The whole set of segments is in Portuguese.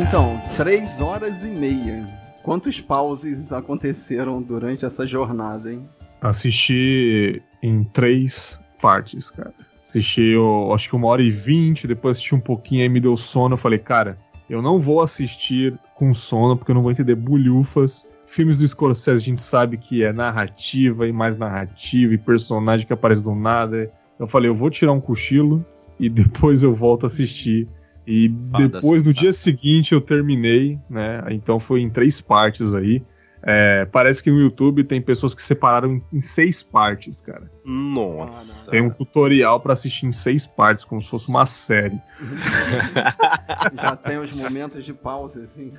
Então, três horas e meia. Quantos pauses aconteceram durante essa jornada, hein? Assisti em três partes, cara. Assisti, eu, acho que uma hora e vinte, depois assisti um pouquinho, aí me deu sono. Eu falei, cara, eu não vou assistir com sono, porque eu não vou entender bulhufas. Filmes do Scorsese a gente sabe que é narrativa e mais narrativa e personagem que aparece do nada. Eu falei, eu vou tirar um cochilo e depois eu volto a assistir. E Fada depois, no dia seguinte, eu terminei, né? Então foi em três partes aí. É, parece que no YouTube tem pessoas que separaram em, seis partes, cara. Nossa. Tem um tutorial pra assistir em seis partes, como se fosse uma série. Já tem os momentos de pausa, assim.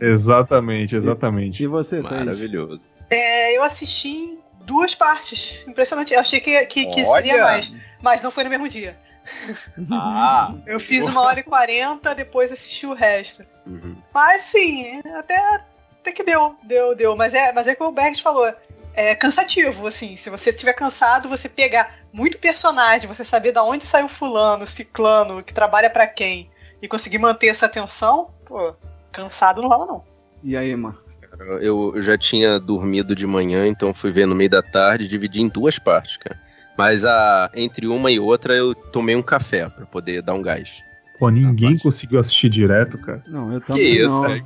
Exatamente, exatamente. E você, Thaís? Maravilhoso. É, eu assisti em duas partes. Impressionante. Eu achei que, que, que seria mais. Mas não foi no mesmo dia. Ah! Eu fiz uma hora e quarenta, depois assisti o resto. Uhum. Mas sim, até, até que deu, deu, deu. Mas é, mas é como o Bergs falou. É cansativo, assim. Se você estiver cansado, você pegar muito personagem, você saber da onde saiu fulano, ciclano, que trabalha pra quem, e conseguir manter essa atenção, pô, cansado não rola, não. E aí, Mar? Eu eu já tinha dormido de manhã, então fui ver no meio da tarde, dividi em duas partes, cara. Mas a, entre uma e outra eu tomei um café pra poder dar um gás. Pô, ninguém Rapaz. conseguiu assistir direto, cara. Não, eu Que também isso, não. velho?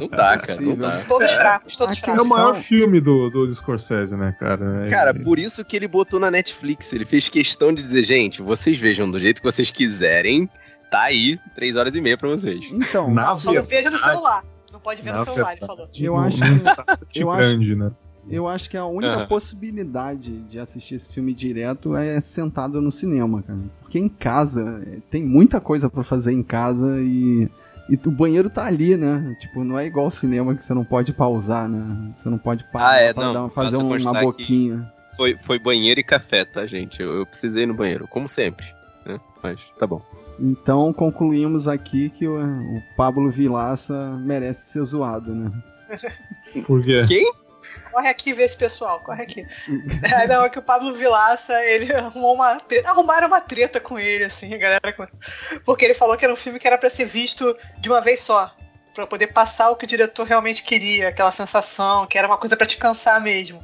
Não dá, cara, não dá. Todos fracos, todos aqui É fracos. o maior Questão- filme do, do Scorsese, né, cara? É- Cara, por isso que ele botou na Netflix. Ele fez questão de dizer, gente, vocês vejam do jeito que vocês quiserem. Tá aí, três horas e meia pra vocês. Então, Na Só não veja no celular. Não pode ver Na no celular, ele verdade. falou. Eu acho que- tablet eu acho- grande, né? Eu acho que a única Aham. possibilidade de assistir esse filme direto é sentado no cinema, cara. Porque em casa, é, tem muita coisa pra fazer em casa e, e o banheiro tá ali, né? Tipo, não é igual ao cinema que você não pode pausar, né? Você não pode parar Ah, é, pra não, dar- fazer um- uma boquinha. Foi, foi banheiro e café, tá, gente? Eu, eu precisei no banheiro, como sempre. Né? Mas tá bom. Então concluímos aqui que o, o Pablo Vilaça merece ser zoado, né? Por quê? Quem? Corre aqui ver esse pessoal, corre aqui. é, não, é que o Pablo Vilaça, ele arrumou uma treta, arrumaram uma treta com ele, assim, a galera. Porque ele falou que era um filme que era pra ser visto de uma vez só. Pra poder passar o que o diretor realmente queria, aquela sensação, que era uma coisa pra te cansar mesmo.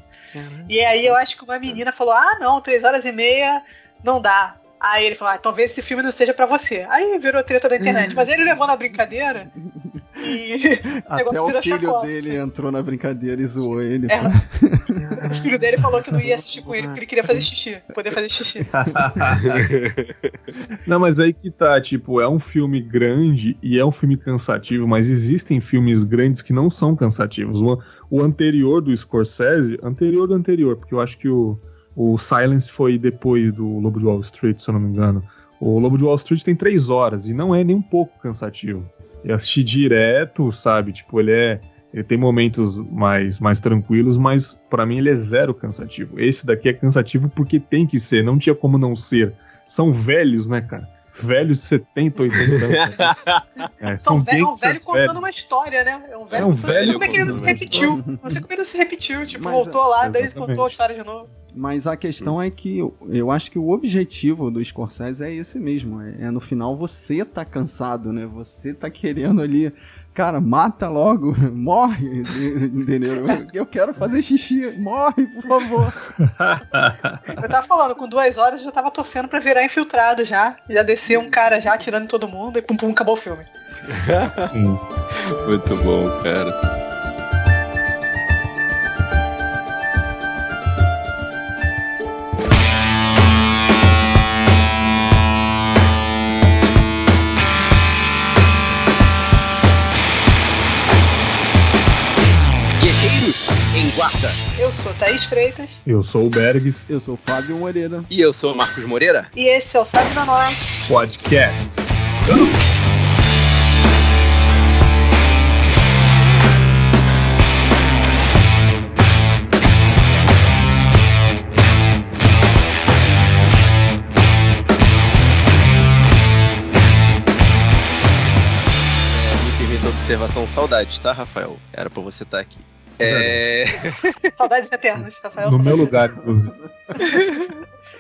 E aí eu acho que uma menina falou: ah, não, três horas e meia não dá. Aí ele falou, ah, talvez esse filme não seja pra você. Aí virou treta da internet. Mas ele levou na brincadeira e o Até negócio o filho chacota, dele assim. entrou na brincadeira e zoou ele. É. O filho dele falou que não ia assistir com ele porque ele queria fazer xixi, poder fazer xixi. Não, mas aí que tá, tipo, é um filme grande e é um filme cansativo, mas existem filmes grandes que não são cansativos. O, o anterior do Scorsese, anterior do anterior, porque eu acho que o, o Silence foi depois do Lobo de Wall Street, se eu não me engano. O Lobo de Wall Street tem três horas e não é nem um pouco cansativo. Eu assisti direto, sabe? Tipo, ele é. Ele tem momentos mais, mais tranquilos, mas pra mim ele é zero cansativo. Esse daqui é cansativo porque tem que ser, não tinha como não ser. São velhos, né, cara? Velhos de 70, 80 anos. né? É, São velho, é um gangsters velho contando velhos. uma história, né? É um velho É um contando. velho como é que ele não se contando uma repetiu? Não sei como ele não se repetiu. Tipo, Mas, voltou lá, daí exatamente. contou a história de novo. Mas a questão é que eu, eu acho que o objetivo do Scorsese é esse mesmo. É, é no final você tá cansado, né? Você tá querendo ali, cara, mata logo, morre, entendeu? Eu, quero fazer xixi, morre, por favor. Eu tava falando, com duas horas eu já tava torcendo pra virar infiltrado já. Já descer um cara já atirando em todo mundo e pum pum, acabou o filme. Hum. Muito bom, cara. Eu sou Thaís Freitas Eu sou o Bergs Eu sou o Fábio Moreira. E eu sou o Marcos Moreira. e esse é o Sabe da Nós. Podcast. Me permita a observação saudades, tá, Rafael? Era pra você estar aqui. É. Saudades eternas, Rafael. No meu lugar, inclusive.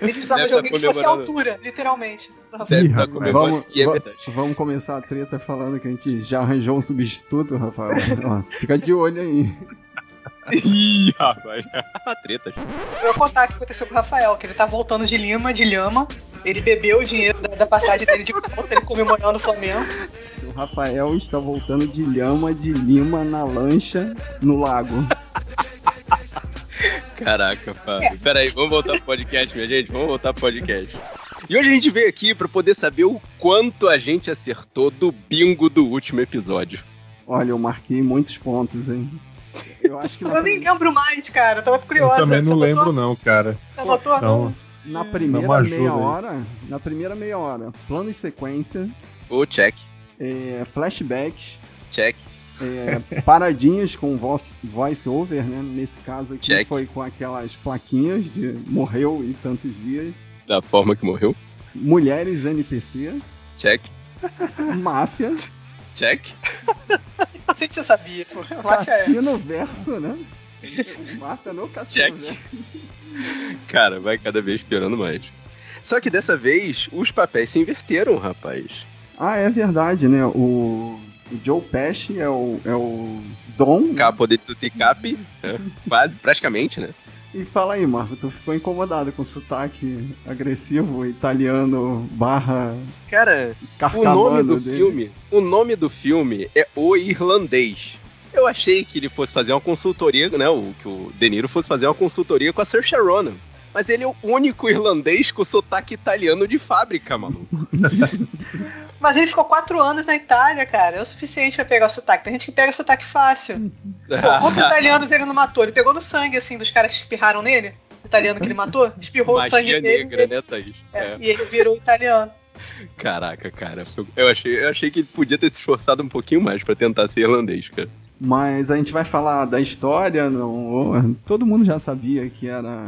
Ele precisava Deve de alguém tá que fosse a altura, literalmente. Deve comemorando Vamos, é vamos começar a treta falando que a gente já arranjou um substituto, Rafael. Ó, fica de olho aí. Ih, rapaz. Treta. Eu vou contar o que aconteceu com o Rafael, que ele tá voltando de Lima, de Lhama. Ele bebeu o dinheiro da, da passagem dele de volta, ele comemorando o Flamengo. O Rafael está voltando de Lhama de Lima na lancha no lago. Caraca, Fábio. Pera aí, vamos voltar pro podcast, minha gente. Vamos voltar pro podcast. E hoje a gente veio aqui pra poder saber o quanto a gente acertou do bingo do último episódio. Olha, eu marquei muitos pontos, hein? Eu acho que Eu nem lembro mais, cara. Eu muito curiosa. Eu também não Você lembro, anotou? não, cara. Anotou? Então, na primeira ajuda meia aí. hora, na primeira meia hora, plano e sequência, Ô, check, é, flashbacks, check. é, paradinhas com voice, voice over, né? Nesse caso aqui Check. foi com aquelas plaquinhas de morreu em tantos dias. Da forma que morreu. Mulheres NPC, Check, máfia, check. A gente já sabia, é. cassino verso, né? Máfia no cassino Check. verso. Cara, vai cada vez piorando mais. Só que dessa vez, os papéis se inverteram, rapaz. Ah, é verdade, né? O, o Joe Pesci é o, é o Dom. Capo de tutti capi. né? Quase, praticamente, né? E fala aí, Marco, tu ficou incomodado com o sotaque agressivo italiano barra Cara, o nome do dele? filme, o nome do filme é O Irlandês. Eu achei que ele fosse fazer uma consultoria, né? O, que o De Niro fosse fazer uma consultoria com a Saoirse Ronan. Mas ele é o único irlandês com sotaque italiano de fábrica, maluco. Mas ele ficou quatro anos na Itália, cara. É o suficiente pra pegar o sotaque. Tem gente que pega sotaque fácil. Pô, quantos italianos ele não matou? Ele pegou no sangue, assim, dos caras que espirraram nele. O italiano que ele matou, espirrou o sangue Magia dele. negra, né, Thaís? é, É. E ele virou italiano. Caraca, cara. Eu achei, eu achei que ele podia ter se esforçado um pouquinho mais pra tentar ser irlandês, cara. Mas a gente vai falar da história, não, todo mundo já sabia que era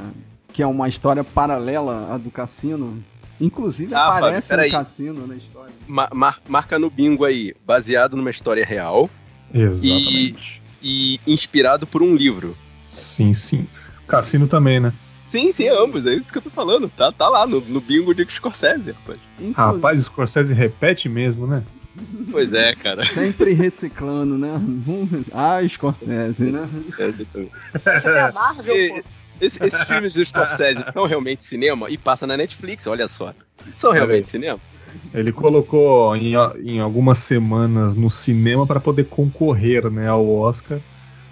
que é uma história paralela à do cassino. Inclusive Ah, aparece um peraí. cassino na história. Ma- mar- marca no bingo aí, baseado numa história real exatamente. e inspirado por um livro. Sim, sim. Cassino também, né? Sim, sim, ambos, é isso que eu tô falando. Tá, tá lá no, no bingo de Scorsese, rapaz. Inclusive, Rapaz, Scorsese repete mesmo, né? Pois é, cara. sempre reciclando, né? Ah, Scorsese, né? É, tem a Marvel, E- pô. Esse- esses filmes do Scorsese são realmente cinema e passa na Netflix, olha só. São realmente cinema? Ele colocou em, em algumas semanas no cinema para poder concorrer né, ao Oscar.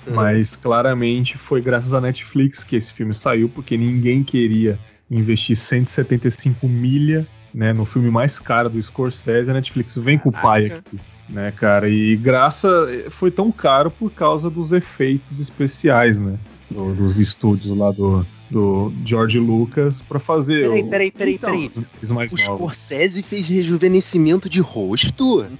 Mas claramente foi graças à Netflix que esse filme saiu, porque ninguém queria investir 175 milha né, no filme mais caro do Scorsese. A Netflix vem com o pai aqui, né, cara? E graça foi tão caro por causa dos efeitos especiais, né? Do- dos estúdios lá do, do George Lucas para fazer Peraí, o- peraí, peraí, Então, peraí. os mais O. Scorsese fez rejuvenescimento de rosto?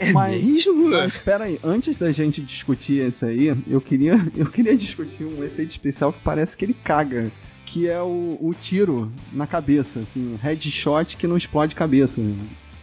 É Mas- mesmo? Mas espera aí, antes da gente discutir esse aí, eu queria, eu queria discutir um efeito especial que parece que ele caga, que é o, o tiro na cabeça, assim, headshot que não explode cabeça.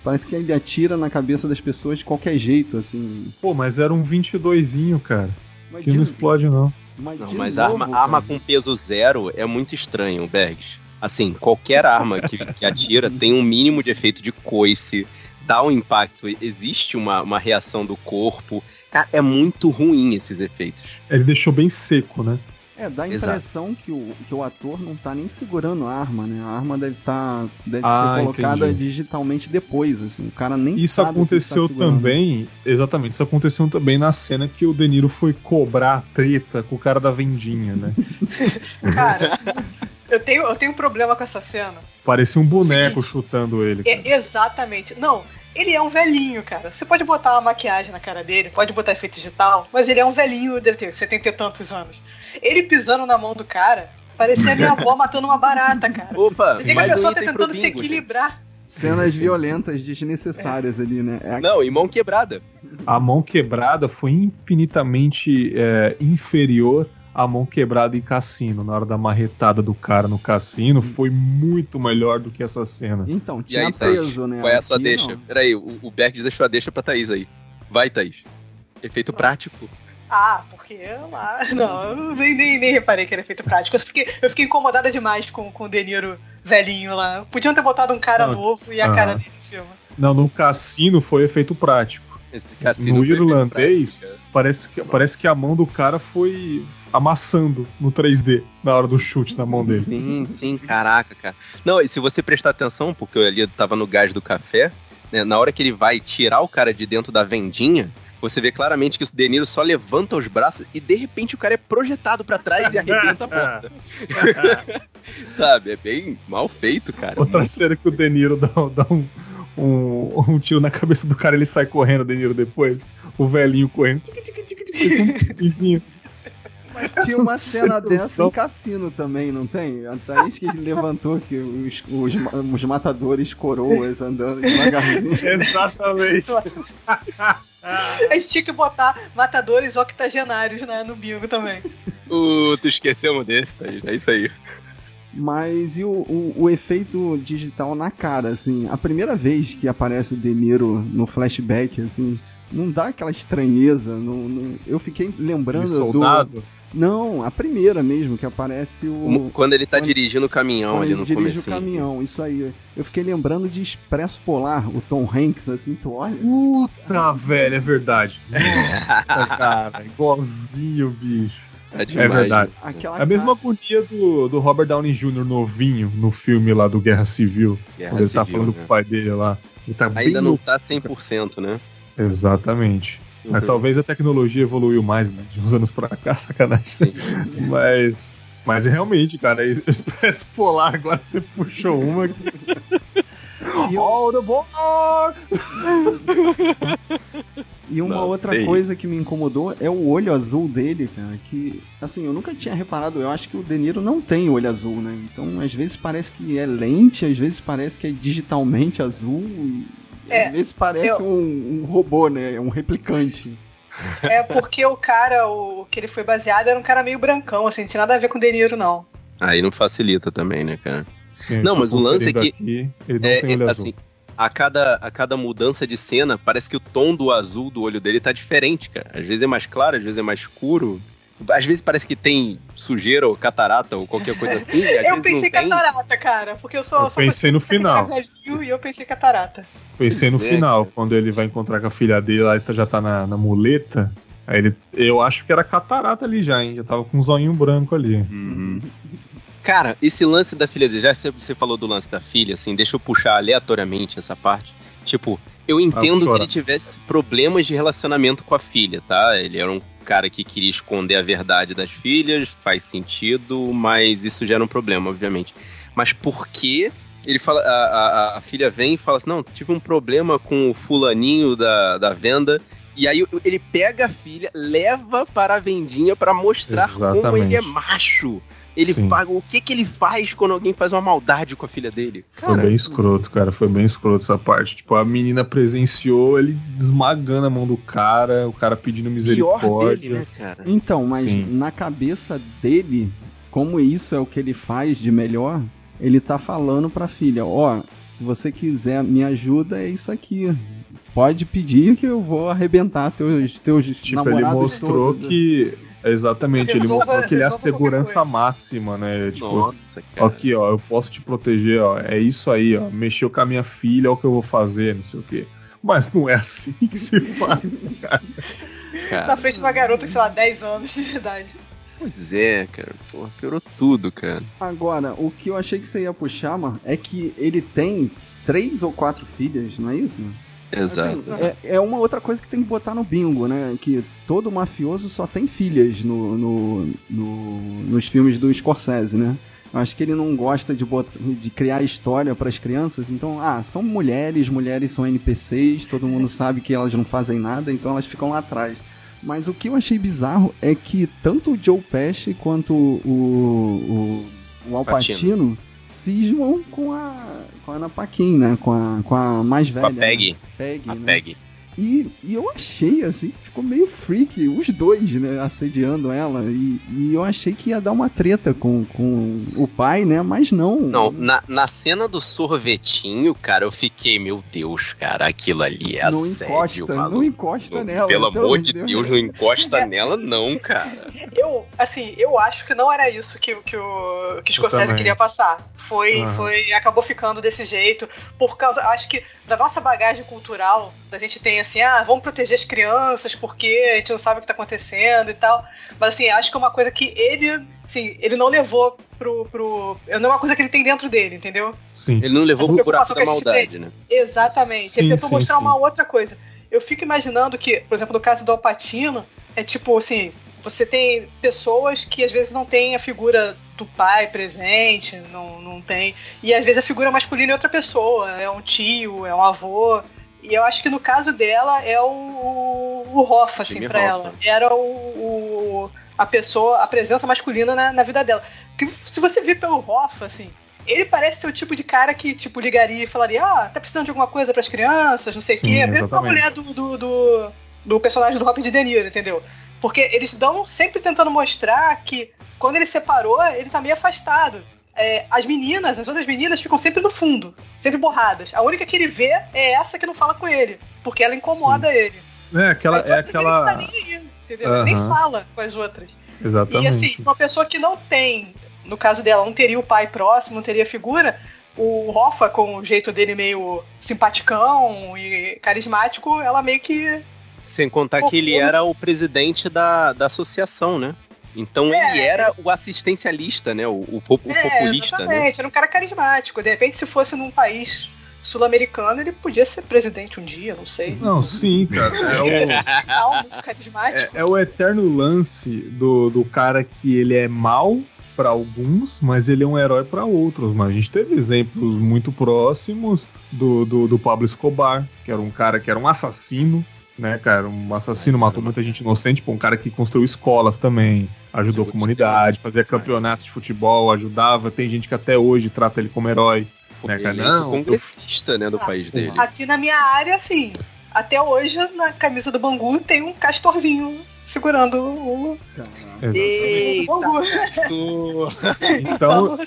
Parece que ele atira na cabeça das pessoas de qualquer jeito, assim. Pô, mas era um 22zinho, cara. Mas não de, explode, não. mas Não, mas novo, arma, arma com peso zero é muito estranho, Bergs. Assim, qualquer arma que, que atira tem um mínimo de efeito de coice, dá um impacto, existe uma, uma reação do corpo. Cara, é muito ruim esses efeitos. Ele deixou bem seco, né? É, dá a Exato. impressão que o, que o ator não tá nem segurando a arma, né? A arma deve tá, deve Ah, ser colocada entendi. digitalmente depois, assim. O cara nem Isso sabe tá aconteceu segurando. também, exatamente, isso aconteceu também na cena que o De Niro foi cobrar a treta com o cara da vendinha, né? Cara, eu tenho, eu tenho um problema com essa cena. Parecia um boneco chutando ele. É exatamente. Não, ele é um velhinho, cara. Você pode botar uma maquiagem na cara dele, pode botar efeito digital, mas ele é um velhinho, deve ter 70 e tantos anos. Ele pisando na mão do cara, parecia minha avó matando uma barata, cara. Opa, Você vê que a um pessoa tá tentando se bingo, gente. equilibrar. Cenas violentas desnecessárias ali, né? É a- Não, e mão quebrada. A mão quebrada foi infinitamente é, inferior à mão quebrada em cassino. Na hora da marretada do cara no cassino, foi muito melhor do que essa cena. Então, tinha aí, Thaís, peso, né? qual é a sua Aqui, deixa? não. Peraí, o, o Bergs deixou a deixa pra Thaís aí. Vai, Thaís. Efeito prático. Ah, porque lá. Não, eu nem, nem, nem reparei que era efeito prático. Eu fiquei, eu fiquei incomodada demais com, com o De Niro velhinho lá. Podiam ter botado um cara Não, novo e a ah. cara dele em cima. Não, no cassino foi efeito prático. Esse cassino No foi irlandês, prático, Parece que, parece que a mão do cara foi amassando no 3D na hora do chute na mão dele. Sim, sim, caraca, cara. Não, e se você prestar atenção, porque eu ali tava no gás do café, né, na hora que ele vai tirar o cara de dentro da vendinha, você vê claramente que o De Niro só levanta os braços e de repente o cara é projetado pra trás e arrebenta a porta. Sabe? É bem mal feito, cara. Outra cena que o De Niro dá, dá um, um, um tiro na cabeça do cara ele sai correndo, o De Niro depois. O velhinho correndo. Tic, tic, tic, tic, tic, com um pinzinho. Mas tinha uma cena dessa em cassino também, não tem? A Thaís que levantou que os, os, os matadores coroas andando devagarzinho. Exatamente. A gente tinha que botar matadores octogenários né, no bingo também. Uh, tu esquecemos desse, Thaís. É isso aí. Mas e o, o, o efeito digital na cara, assim? A primeira vez que aparece o De Niro no flashback, assim, não dá aquela estranheza. Não, não- eu fiquei lembrando do. Não, a primeira mesmo, que aparece o. Quando ele tá quando- dirigindo o caminhão Quando ali ele no dirige começo. o caminhão, isso aí. Eu fiquei lembrando de Expresso Polar, o Tom Hanks, assim, tu olha. Puta, velho, é verdade. Nossa, cara, igualzinho, bicho. É demais. verdade. Aquela É a mesma agonia do, do Robert Downey Jr. novinho no filme lá do Guerra Civil. Guerra quando ele tá Civil, falando né? com o pai dele lá. Ele tá bem Ainda não louco. tá 100%, né? Exatamente. Mas Uhum. talvez a tecnologia evoluiu mais, né? De uns anos pra cá, sacanagem. Sim. Mas. Mas realmente, cara, Expresso Polar, agora você puxou uma. E All the bar! E uma Não, outra sei. coisa que me incomodou é o olho azul dele, cara. Que, assim, eu nunca tinha reparado. Eu acho que o De Niro não tem olho azul, né? Então, às vezes parece que é lente, às vezes parece que é digitalmente azul. E É, vezes parece eu- um, um robô, né? Um replicante. É porque o cara, o que ele foi baseado, era um cara meio brancão, assim, não tinha nada a ver com o De Niro, não. Aí não facilita também, né, cara? Sim, Não, mas o lance é que- aqui, ele não É, tem olho é, azul. assim, a cada, a cada mudança de cena, parece que o tom do azul do olho dele tá diferente, cara. Às vezes é mais claro, às vezes é mais escuro. Às vezes parece que tem sujeira ou catarata ou qualquer coisa assim. e às eu vezes pensei não tem. catarata, cara, porque eu sou. Eu sou pensei no final. velhinho e eu pensei catarata. Pensei no é, final, cara. quando ele vai encontrar com a filha dele, lá ele tá- já tá na, na muleta. Aí ele. Eu acho que era catarata ali já, hein? Já tava com um zoinho branco ali. Uhum. Cara, esse lance da filha dele, já que você- falou do lance da filha, assim, deixa eu puxar aleatoriamente essa parte. Tipo, eu entendo que chora. ele tivesse problemas de relacionamento com a filha, tá? Ele era um cara que queria esconder a verdade das filhas, faz sentido, mas isso gera um problema, obviamente. Mas por que ele fala, a, a- a filha vem e fala assim, não, tive um problema com o fulaninho da, da venda, e aí ele pega a filha, leva para a vendinha para mostrar como Exatamente. ele é macho. Ele Sim. faz, o que que ele faz quando alguém faz uma maldade com a filha dele? Foi Cara, bem escroto, cara. Foi bem escroto essa parte. Tipo, a menina presenciou ele esmagando a mão do cara, o cara pedindo pior misericórdia. dele, né, cara? Então, mas Sim. na cabeça dele, como isso é o que ele faz de melhor, ele tá falando pra filha, ó, se você quiser me ajuda, é isso aqui. Pode pedir que eu vou arrebentar teus, teus Tipo, ele namorados mostrou todos. que. Exatamente, ele Resolva- mostrou que ele é a segurança máxima, né? Tipo, Nossa, cara. aqui, ó, eu posso te proteger, ó. É isso aí, ó. Mexeu com a minha filha, é o que eu vou fazer, não sei o quê. Mas não é assim que se faz, cara. cara. Na frente de uma garota, sei lá, 10 anos de idade. Pois é, cara. Porra, piorou tudo, cara. Agora, o que eu achei que você ia puxar, mano, é que ele tem três ou quatro filhas, não é isso? Exato. Assim, é, é uma outra coisa que tem que botar no bingo, né? Que todo mafioso só tem filhas no, no- no- nos filmes do Scorsese, né? Eu acho que ele não gosta de, botar, de criar história para as crianças, então, ah, são mulheres, mulheres são NPCs, todo mundo sabe que elas não fazem nada, então elas ficam lá atrás. Mas o que eu achei bizarro é que tanto o Joe Pesci quanto o, o, o Al Pacino. Pacino cismam com a, com a Ana Paquin, né? Com a, com a mais Com velha. a Peggy. né? A né? Peggy. E, e eu achei, assim, que ficou meio freak, os dois, né, assediando ela. E, e eu achei que ia dar uma treta com, com o pai, né, mas não. Não, na, na cena do sorvetinho, cara, eu fiquei, meu Deus, cara, aquilo ali é não assédio, encosta, maluco. não encosta Não, nela. Pelo amor de Deus. Deus, não encosta nela, não, cara. Eu, assim, eu acho que não era isso que, que o que o Scorsese também. queria passar. Foi, Aham. foi, acabou ficando desse jeito por causa, acho que da nossa bagagem cultural, da gente tem assim, ah, vamos proteger as crianças porque a gente não sabe o que tá acontecendo e tal. Mas assim, acho que é uma coisa que ele, assim, ele não levou pro, pro, não é uma coisa que ele tem dentro dele, entendeu? Sim. Ele não levou Essa pro buraco da a maldade, né? Exatamente. ele Sim, tentou sim, mostrar sim. uma outra coisa. Eu fico imaginando que, por exemplo, no caso do Alpatino, é tipo assim, você tem pessoas que às vezes não têm a figura do pai presente, não, não tem. E às vezes a figura masculina é outra pessoa, é um tio, é um avô. E eu acho que no caso dela é o, o, o Hoffa, assim, Jimmy pra Hoffa. ela. Era o, o- a pessoa, a presença masculina na, na vida dela. Porque se você vir pelo Hoffa, assim, ele parece ser o tipo de cara que, tipo, ligaria e falaria, ah, tá precisando de alguma coisa pras crianças, não sei o quê. Mesmo com a mulher do, do, do, do personagem do Robert De Niro, entendeu? Porque eles dão sempre tentando mostrar que quando ele separou, ele tá meio afastado. É, as meninas, as outras meninas ficam sempre no fundo, sempre borradas. A única que ele vê é essa que não fala com ele, porque ela incomoda ele. É aquela. É aquela... ele tá nem entendeu? Ele nem fala com as outras. Exatamente. E assim, uma pessoa que não tem, no caso dela, não teria o pai próximo, não teria figura, o Hoffa, com o jeito dele meio simpaticão e carismático, ela meio que. Sem contar que ele era o presidente da, da associação, né? Então É. ele era o assistencialista, né? O, o, o é, populista, né? exatamente, era um cara carismático. De repente, se fosse num país sul-americano, ele podia ser presidente um dia, não sei. Não, sim, cara. É o, carismático. é, é o eterno lance do, do cara que ele é mal pra alguns, mas ele é um herói pra outros. Mas a gente teve exemplos muito próximos do, do, do Pablo Escobar, que era um cara que era um assassino, né, cara? Um assassino, Mas matou muita gente inocente, pô, um cara que construiu escolas também, ajudou a comunidade, fazia campeonatos de futebol, ajudava. Tem gente que até hoje trata ele como herói. Foi né, cara? Não, congressista, né, do Ah, país dele. Aqui na minha área, assim, até hoje, na camisa do Bangu, tem um castorzinho segurando o. Então, Então,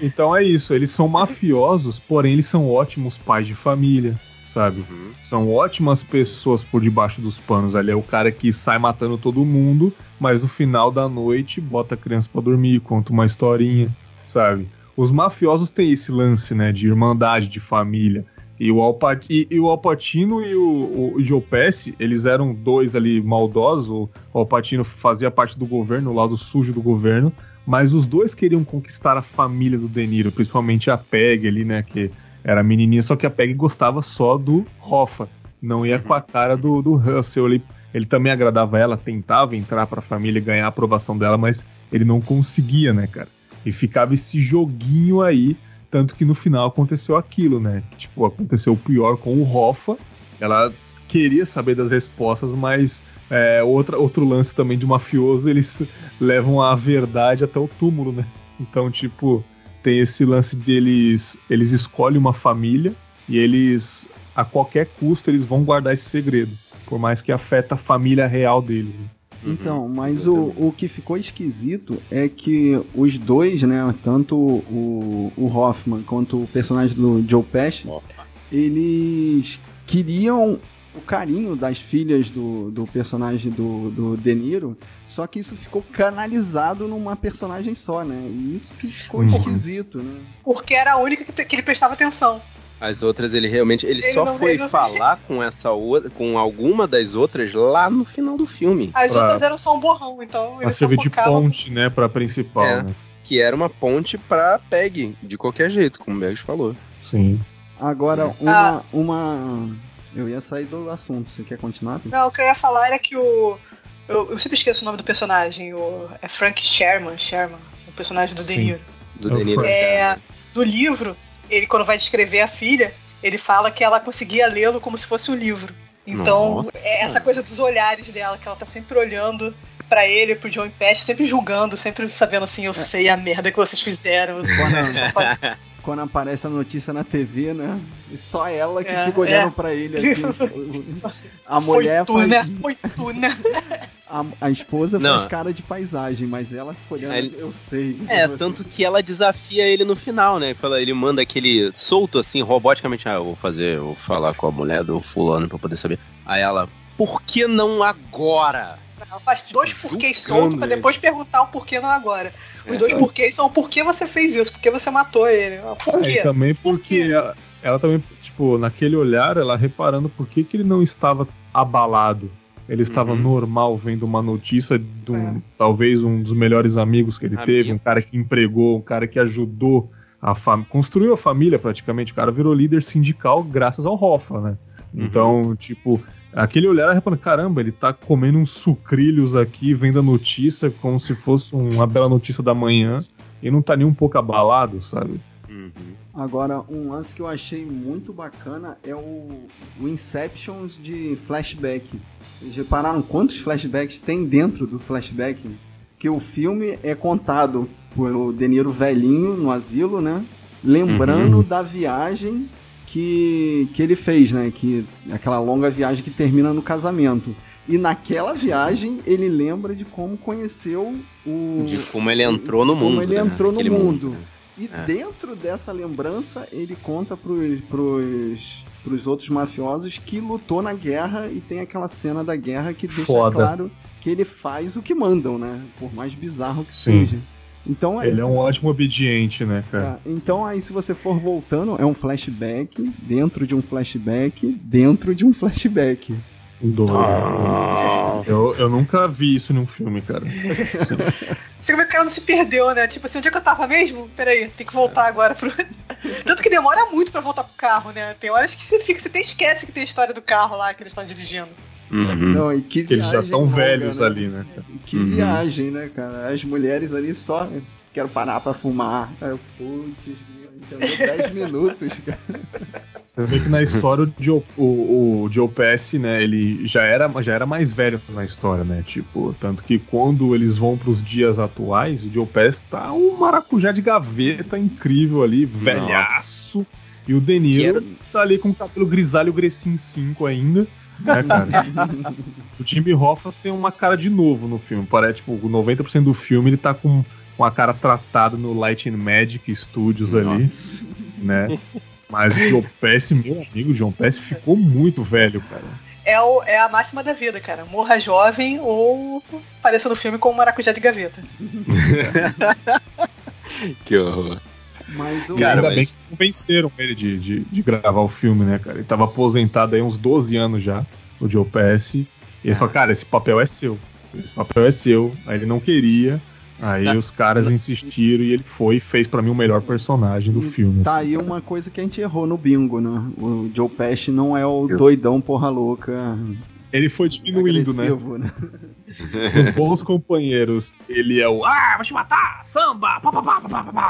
Então é isso, eles são mafiosos, porém eles são ótimos pais de família, sabe? Uhum. São ótimas pessoas por debaixo dos panos. Ali é o cara que sai matando todo mundo, mas no final da noite bota a criança pra dormir, conta uma historinha, sabe? Os mafiosos têm esse lance, né, de irmandade, de família. E o, Alpa, e, e o Alpatino e o, o Joe Pesci, eles eram dois ali maldosos. O Alpatino fazia parte do governo, o lado sujo do governo. Mas os dois queriam conquistar a família do De Niro, principalmente a Peg ali, né? Que era menininha, só que a Peg gostava só do Hoffa. Não ia com a cara do, do Russell. Ele, ele também agradava ela, tentava entrar pra família e ganhar a aprovação dela, mas ele não conseguia, né, cara? E ficava esse joguinho aí, tanto que no final aconteceu aquilo, né? Tipo, aconteceu o pior com o Hoffa. Ela queria saber das respostas, mas é, outra, outro lance também de mafioso, eles levam a verdade até o túmulo, né? Então, tipo, tem esse lance de eles, eles escolhem uma família e eles, a qualquer custo, eles vão guardar esse segredo. Por mais que afeta a família real deles. né? Então, mas o, o que ficou esquisito é que os dois, né, tanto o, o Hoffman quanto o personagem do Joe Pesci, eles queriam o carinho das filhas do, do personagem do, do De Niro, só que isso ficou canalizado numa personagem só, né? E isso que ficou Uhum. esquisito, né? porque era a única que, que ele prestava atenção. As outras ele realmente. Ele, Ele só foi veio- falar com essa outra. com alguma das outras lá no final do filme. As Pra- outras eram só um borrão, então Pra ele só servir de ponte, né, pra principal, É. né? Que era uma ponte pra Peg, de qualquer jeito, como o Bergs falou. Sim. Agora, Ah. uma, uma. Eu ia sair do assunto, você quer continuar? Não, o que eu ia falar era que o... Eu, eu sempre esqueço o nome do personagem, o... é Frank Sherman, Sherman, o personagem do De. Niro. Do É o De Niro. Frank. É, no livro, ele quando vai descrever a filha, ele fala que ela conseguia lê-lo como se fosse um livro. Então, Nossa. é essa coisa dos olhares dela, que ela tá sempre olhando pra ele, pro John Pesci, sempre julgando, sempre sabendo assim, eu sei a merda que vocês fizeram. Quando aparece a notícia na TV, né? E só ela que É, fica olhando é. pra ele assim. a mulher foi tu, faz, né? Foi tu, né? A, a esposa Não. faz cara de paisagem, mas ela fica olhando Ele- eu sei. que É, você- tanto que ela desafia ele no final, né? Ele manda aquele solto assim, roboticamente, ah, eu vou fazer, eu vou falar com a mulher do fulano pra poder saber. Aí ela, por que não agora? Ela faz dois porquês soltos pra depois perguntar o porquê não agora. Os É. dois porquês são o porquê você fez isso, porque você matou ele. Por É, quê? também Por porque quê? ela, ela também, tipo, naquele olhar, ela reparando por que, que ele não estava abalado. Ele estava Uhum. normal vendo uma notícia de um, É. talvez um dos melhores amigos que ele Amigo. teve, um cara que empregou, um cara que ajudou a família, construiu a família praticamente. O cara virou líder sindical graças ao Hoffa, né? Uhum. Então, tipo, aquele olhar reparando, caramba, ele tá comendo uns sucrilhos aqui, vendo a notícia como se fosse uma bela notícia da manhã e não tá nem um pouco abalado, sabe? Uhum. Agora, um lance que eu achei muito bacana é o, o Inceptions de flashback. Vocês repararam quantos flashbacks tem dentro do flashback? Que o filme é contado por De Niro velhinho no asilo, né? Lembrando da viagem que, que ele fez, né? Que, aquela longa viagem que termina no casamento. E naquela viagem ele lembra de como conheceu o. De como ele entrou no como mundo. ele né? entrou no Naquele mundo. né? E É. dentro dessa lembrança, ele conta pros, pros, pros outros mafiosos que lutou na guerra e tem aquela cena da guerra que deixa Foda. claro que ele faz o que mandam, né? Por mais bizarro que Sim. seja. Então, Ele é um ótimo obediente, né, cara? é, então aí se você for voltando, é um flashback dentro de um flashback dentro de um flashback. Doido. Ah. Eu, eu nunca vi isso num filme, cara. Você vê que o cara não se perdeu, né? Tipo assim, onde é que eu tava mesmo? Peraí, tem que voltar agora pro. Tanto que demora muito pra voltar pro carro, né? Tem horas que você fica, você até esquece que tem a história do carro lá que eles estão dirigindo. Uhum. Não, e que Que eles já viagem estão velhos né? ali, né? cara? Que Uhum. viagem, né, cara? As mulheres ali só quero parar pra fumar. Aí eu, Putz, já deu 10 minutos, cara. Você vê que na história o Joe, o, o Joe Pesci, né, ele já era, já era mais velho na história, né? Tipo, tanto que quando eles vão pros dias atuais, o Joe Pesci tá um maracujá de gaveta incrível ali, velhaço. E o De Niro tá ali com o cabelo grisalho Grecinho 5 ainda. Né, cara? o Jimmy Hoffa tem uma cara de novo no filme. Parece, tipo, 90% do filme ele tá com, com a cara tratada no Light and Magic Studios ali Nossa. né? Mas o John Pesci, meu amigo, o John Pesci ficou muito velho, cara. É, o, é a máxima da vida, cara. Morra jovem ou apareça no filme com um maracujá de gaveta. Que horror. Mas o. Cara, ainda mas- bem que convenceram ele de, de, de gravar o filme, né, cara? Ele tava aposentado aí uns 12 anos já, o Joe Pesci. E ele falou, cara, esse papel é seu. Esse papel é seu. Aí ele não queria. Aí Tá. os caras insistiram e ele foi e fez pra mim o melhor personagem do E filme. Tá assim. aí uma coisa que a gente errou no bingo, né? O Joe Pesci não é o doidão porra louca Ele foi diminuindo, né? né? Os bons companheiros, ele é o Ah, vou te matar! Samba! Pá, pá, pá, pá, pá, pá.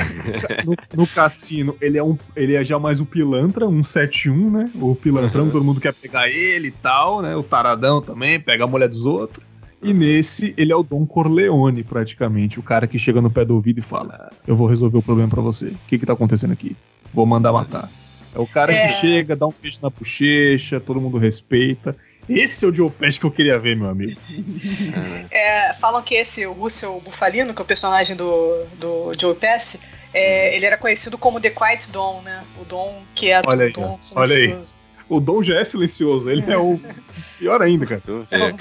no, no cassino, ele é um. Ele é já mais o pilantra, um 71, né? O pilantrão, Uhum. todo mundo quer pegar ele e tal, né? O taradão também, pega a mulher dos outros. E nesse, ele é o Dom Corleone, praticamente. O cara que chega no pé do ouvido e fala: Eu vou resolver o problema pra você. O que que tá acontecendo aqui? Vou mandar matar. É o cara É. que chega, dá um beijo na bochecha, todo mundo respeita. Esse é o Joe Pesci que eu queria ver, meu amigo. É, falam que esse, o Russell Bufalino, que é o personagem do, do Joe Pesci, é, ele era conhecido como The Quiet Dom, né? O Dom quieto, Olha aí, o Dom ó. Olha aí. silencioso. O Dom já é silencioso, ele é o pior ainda, cara. Tu É,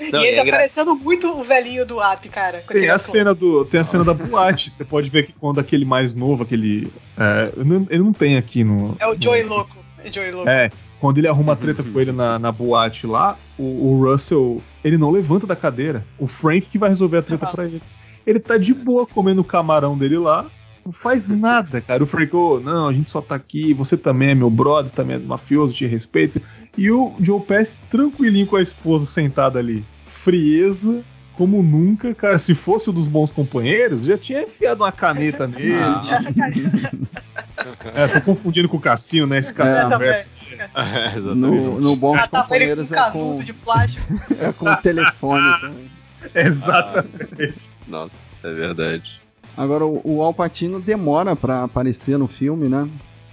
vê, o Dom. cara. E Não, ele é tá engra- parecendo muito o velhinho do App, cara. Tem a ator. cena do, tem a cena da boate. Você pode ver que quando aquele mais novo, aquele, é, eu não- ele não tem aqui no. É o no- Joey Louco. É Joey Louco. É, quando ele arruma a treta com ele na, na boate lá, o, o Russell, ele não levanta da cadeira. O Frank que vai resolver a treta pra ele. Ele tá de boa comendo o camarão dele lá. Não faz nada, cara. O Frank, ô, não, a gente só tá aqui, você também é meu brother, também é mafioso, te respeito. E o Joe Pesci tranquilinho com a esposa sentada ali. Frieza, como nunca, cara. Se fosse um dos bons companheiros, já tinha enfiado uma caneta nele. Ah. É, tô confundindo com o Cassino, né? Esse É, Cassino também. verso. É, exatamente. No, no Bons Ah, com Companheiros um é com, de plástico. é com o telefone também. Exatamente. Nossa, é verdade. Agora, o, o Alpatino demora para aparecer no filme, né?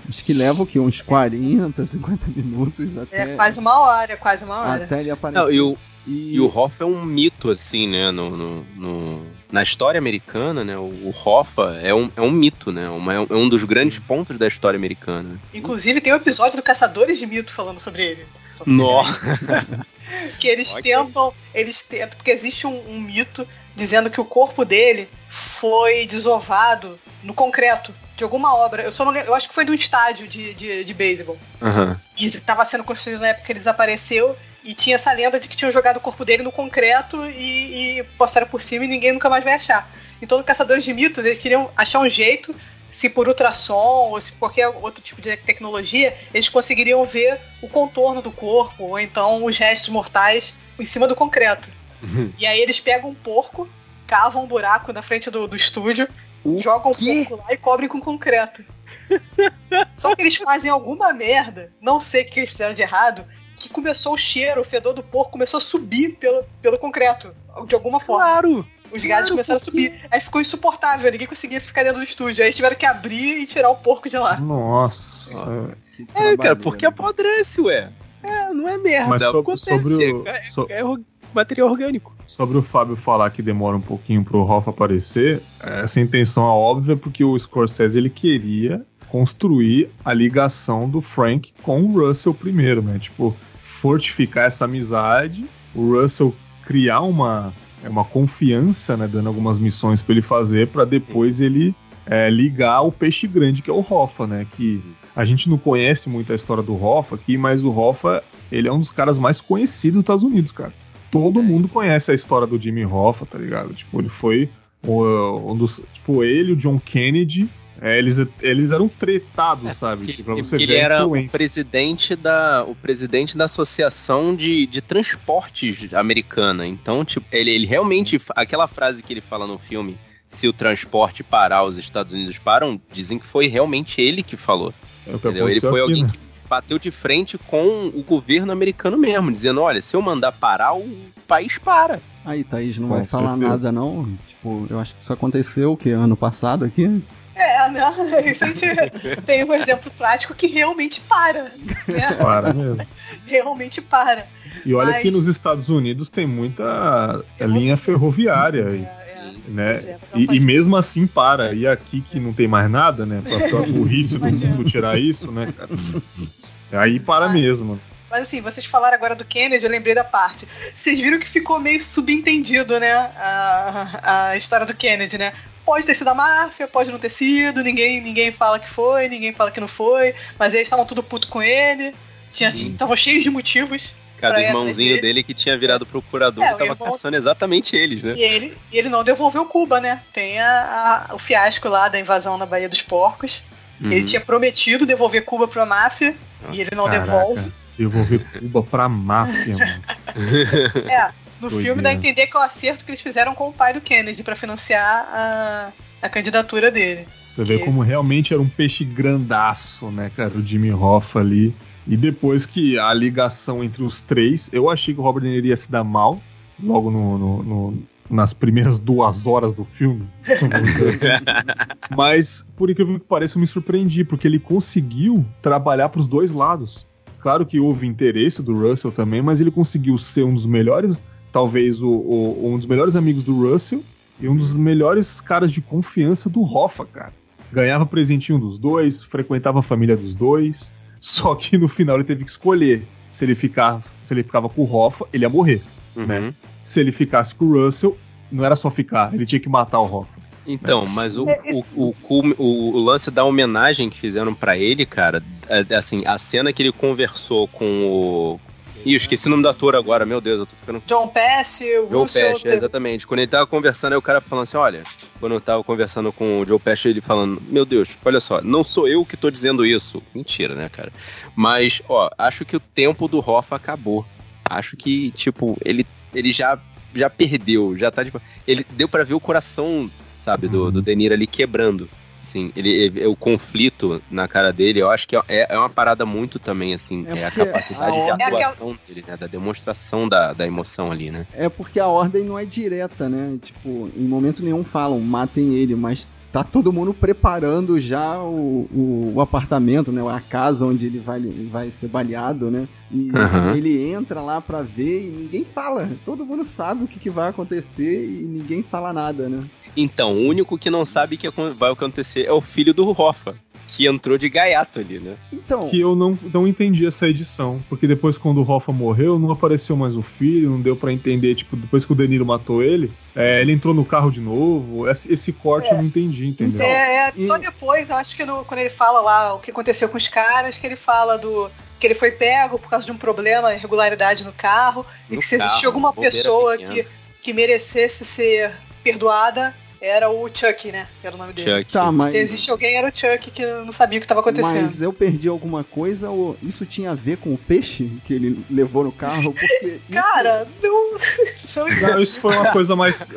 Acho que leva o quê? Uns 40, 50 minutos até. É quase uma hora, quase uma hora. Até ele aparecer. Não, e, o, e... e o Hoffa é um mito, assim, né? No, no, no, na história americana, né? O, o Hoffa é um, é um mito, né? Uma, é um dos grandes pontos da história americana. Inclusive tem um episódio do Caçadores de Mito falando sobre ele. Nossa! que eles okay. tentam. Eles tentam. Porque existe um, um mito dizendo que o corpo dele foi desovado no concreto de alguma obra. Eu só não lembro, eu acho que foi de um estádio de, de, de beisebol. Uhum. E estava sendo construído na época que ele desapareceu. E tinha essa lenda de que tinham jogado o corpo dele no concreto e, e postaram por cima e ninguém nunca mais vai achar. Então, no Caçadores de Mitos, eles queriam achar um jeito, se por ultrassom ou se por qualquer outro tipo de tecnologia, eles conseguiriam ver o contorno do corpo, ou então os restos mortais em cima do concreto. Uhum. E aí eles pegam um porco, cavam um buraco na frente do, do estúdio o jogam um pouco lá e cobrem com concreto. Só que eles fazem alguma merda, não sei o que eles fizeram de errado, que começou o cheiro, o fedor do porco começou a subir pelo, pelo concreto, de alguma forma. Claro! Os gases claro, começaram porque... a subir. Aí ficou insuportável, ninguém conseguia ficar dentro do estúdio. Aí tiveram que abrir e tirar o porco de lá. Nossa. Nossa é, cara, porque apodrece, ué. É, não é merda. Mas sobre, acontece. Sobre o, é, so... é material orgânico. Sobre o Fábio falar que demora um pouquinho pro Hoff aparecer, essa intenção é óbvia porque o Scorsese ele queria construir a ligação do Frank com o Russell primeiro, né? Tipo, fortificar essa amizade, o Russell criar uma, uma confiança, né? Dando algumas missões para ele fazer, para depois ele é, ligar o peixe grande que é o Hoffa, né? Que a gente não conhece muito a história do Hoffa aqui, mas o Hoffa ele é um dos caras mais conhecidos dos Estados Unidos, cara todo mundo conhece a história do Jimmy Hoffa, tá ligado? Tipo, ele foi um dos. Tipo, ele, o John Kennedy. É, eles, eles eram tretados, é, sabe? Tipo, pra você ele ver era o presidente da o presidente da associação de, de transportes americana. Então, tipo, ele, ele realmente aquela frase que ele fala no filme, se o transporte parar, os Estados Unidos param, dizem que foi realmente ele que falou. É ele foi aqui, alguém né? que bateu de frente com o governo americano mesmo, dizendo: olha, se eu mandar parar, o país para. Aí, Thaís, não vai falar nada, não? Tipo, eu acho que isso aconteceu o que? Ano passado aqui? É, não, isso a gente tem um exemplo prático que realmente para. Né? Para mesmo. realmente para. E olha Mas... que nos Estados Unidos tem muita linha ferroviária. É né? E, e, mesmo assim para. E aqui que não tem mais nada, né? Pra o risco do mundo tirar isso, né, cara? Aí para mesmo. Mas assim, vocês falaram agora do Kennedy, eu lembrei da parte. Vocês viram que ficou meio subentendido, né? A, a história do Kennedy, né? Pode ter sido a máfia, pode não ter sido, ninguém, ninguém fala que foi, ninguém fala que não foi, mas eles estavam tudo puto com ele, estavam cheios de motivos Cada irmãozinho dele que tinha virado procurador é, tava irmão... caçando exatamente eles, né? E ele, ele não devolveu Cuba, né? Tem a, a, o fiasco lá da invasão na Baía dos Porcos. Uhum. Ele tinha prometido devolver Cuba pra máfia Nossa, e ele não caraca. devolve. Devolver Cuba pra máfia, mano. é, no Doideira. filme dá a entender que é o acerto que eles fizeram com o pai do Kennedy para financiar a, a candidatura dele. Você vê como realmente era um peixe grandaço, né, cara? O Jimmy Hoffa ali. E depois que a ligação entre os três, eu achei que o Robert Niro ia se dar mal, logo no, no, no nas primeiras duas horas do filme. Assim. Mas, por incrível que pareça, eu me surpreendi, porque ele conseguiu trabalhar para os dois lados. Claro que houve interesse do Russell também, mas ele conseguiu ser um dos melhores, talvez o, o um dos melhores amigos do Russell e um dos melhores caras de confiança do Hoffa, cara. Ganhava presentinho dos dois, frequentava a família dos dois. Só que no final ele teve que escolher se ele ficar, se ele ficava com o Hoffa, ele ia morrer, uhum. né? Se ele ficasse com o Russell, não era só ficar, ele tinha que matar o Hoffa. Então, né? mas o, o, o, o, lance da homenagem que fizeram para ele, cara, é, assim, a cena que ele conversou com o, Ih, eu esqueci o nome do ator agora, meu Deus, eu tô ficando. John Pesci, o John Pesci, exatamente. Quando ele tava conversando, aí o cara falando assim: olha, quando eu tava conversando com o Joe Pesci, ele falando: meu Deus, olha só, não sou eu que tô dizendo isso. Mentira, né, cara? Mas, ó, acho que o tempo do Hoffa acabou. Acho que, tipo, ele, ele já, já perdeu, já tá, tipo. Ele deu para ver o coração, sabe, do, do Deniro ali quebrando Assim, ele, ele- o conflito na cara dele, eu acho que é, é uma parada muito também, assim, É é, a capacidade a de atuação dele, né? Da demonstração da, da emoção ali, né? É porque a ordem não é direta, né? Tipo, em momento nenhum falam, matem ele, mas tá todo mundo preparando já o, o, o apartamento, né? A casa onde ele vai, vai ser baleado, né? E Aham. ele entra lá pra ver e ninguém fala. Todo mundo sabe o que, que vai acontecer e ninguém fala nada, né? Então, o único que não sabe que acon- vai acontecer é o filho do Hoffa, que entrou de gaiato ali, né? Então, Que eu não, não entendi essa edição. Porque depois, quando o Hoffa morreu, não apareceu mais o filho, não deu pra entender. Tipo, depois que o Danilo matou ele, é, ele entrou no carro de novo. Esse, esse corte É. eu não entendi, entendeu? É, é, E- só depois, eu acho que no- quando ele fala lá o que aconteceu com os caras, que ele fala do. que ele foi pego por causa de um problema, irregularidade no carro, e No que se existia alguma pessoa pequena. que, que merecesse ser perdoada, era o Chuck, né? Era o nome dele. Chuck. tá, mas. Se existe alguém, era o Chuck que não sabia o que estava acontecendo. Mas eu perdi alguma coisa ou isso tinha a ver com o peixe que ele levou no carro? Porque isso- Cara, não. não Não, isso foi uma coisa mais.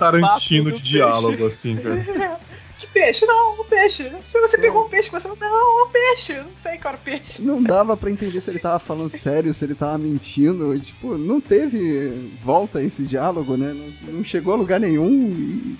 Tarantino de do diálogo, assim, cara. Que peixe? Não, um peixe. Se você pegou um peixe, você não. Um peixe. Não sei qual era o peixe. Não dava pra entender se ele tava falando sério, se ele tava mentindo. Tipo, não teve volta esse diálogo, né? Não, não chegou a lugar nenhum. e-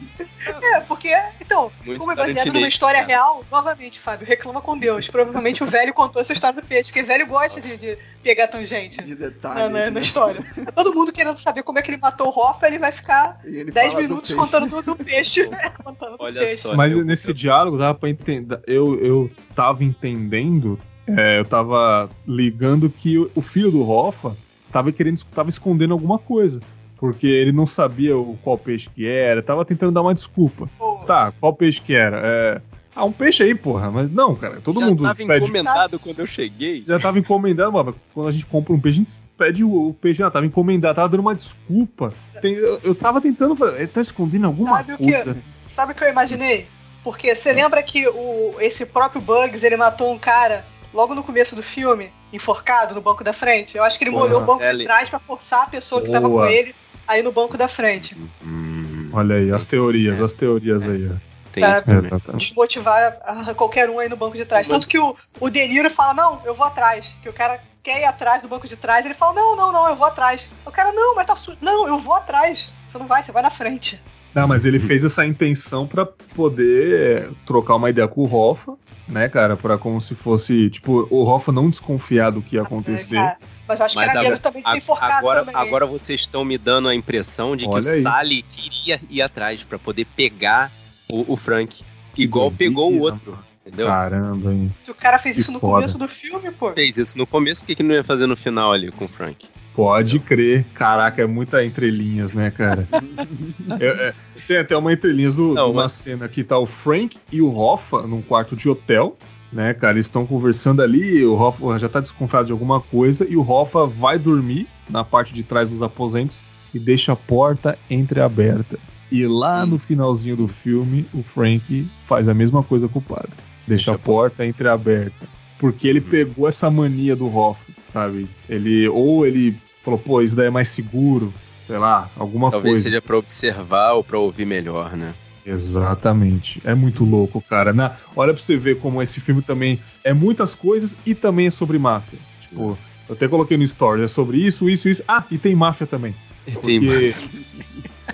É, porque. Então, Muito como é baseado numa história cara. real, novamente, Fábio, reclama com Deus. Provavelmente o velho contou essa história do peixe, porque o velho gosta de, de pegar tangente De na, detalhes. na- na né? história. Todo mundo querendo saber como é que ele matou o Hoffa, ele vai ficar E ele 10 fala do minutos peixe. contando do, do peixe. contando do Olha peixe. só. Mas eu- nesse eu- diálogo dava pra entender. Eu, eu tava entendendo, é, eu tava ligando que o, o filho do Hoffa tava querendo, tava escondendo alguma coisa. Porque ele não sabia o, qual peixe que era, tava tentando dar uma desculpa. Pô, Tá, qual peixe que era? É, ah, um peixe aí, porra. Mas não, cara, todo Já mundo tava pede. encomendado quando eu cheguei. Já tava encomendado, mano. Quando a gente compra um peixe, a gente pede o, o peixe. Ah, tava encomendado, tava dando uma desculpa. Tem- eu, eu tava tentando. Ele tá escondendo alguma Sabe o quê? coisa. Sabe o que eu imaginei? Porque você lembra que o, esse próprio Bugs ele matou um cara logo no começo do filme, enforcado no banco da frente? Eu acho que ele molhou o banco Sally. de trás pra forçar a pessoa que tava com Boa. ele aí no banco da frente. Hum, Olha aí, as teorias, É. as teorias aí. ó. tem Cara, isso desmotivar a- qualquer um aí no banco de trás. Tanto que o, o De Niro fala, não, eu vou atrás. Que o cara quer ir atrás do banco de trás. Ele fala, não, não, não, eu vou atrás. O cara, não, mas tá sujo. Não, eu vou atrás. Você não vai, você vai na frente. Não, mas ele fez essa intenção pra poder é, trocar uma ideia com o Hoffa, né, cara? Pra como se fosse, tipo, o Hoffa não desconfiar do que ia acontecer. É, mas eu acho Mas que era agora- medo também de ser A- enforcado Agora, também. agora vocês estão me dando a impressão de que Olha o aí. Sally queria ir atrás pra poder pegar o, o Frank. Igual doideira, pegou o outro. Entendeu? Caramba, hein? Se o cara fez Que isso no foda. começo do filme, pô. Fez isso no começo, por que, que não ia fazer no final ali com o Frank? Pode crer. Caraca, é muita entrelinhas, né, cara? É- é, tem até uma entrelinhas do, Não, numa mas- cena que tá o Frank e o Hoffa num quarto de hotel, né, cara? Eles estão conversando ali, o Hoffa já tá desconfiado de alguma coisa e o Hoffa vai dormir na parte de trás dos aposentos e deixa a porta entreaberta. E lá Sim. no finalzinho do filme, o Frank faz a mesma coisa com o padre. Deixa Deixa a porta entreaberta. Porque ele pegou essa mania do Hoffa, sabe? Ele ou ele falou, pô, isso daí é mais seguro, sei lá, alguma Talvez coisa. seja pra observar ou pra ouvir melhor, né? Exatamente. É muito louco, cara. Na, olha pra você ver como esse filme também é muitas coisas e também é sobre máfia. Tipo, eu até coloquei no story, é sobre isso, isso, isso. Ah, e tem máfia também. Tem- Porque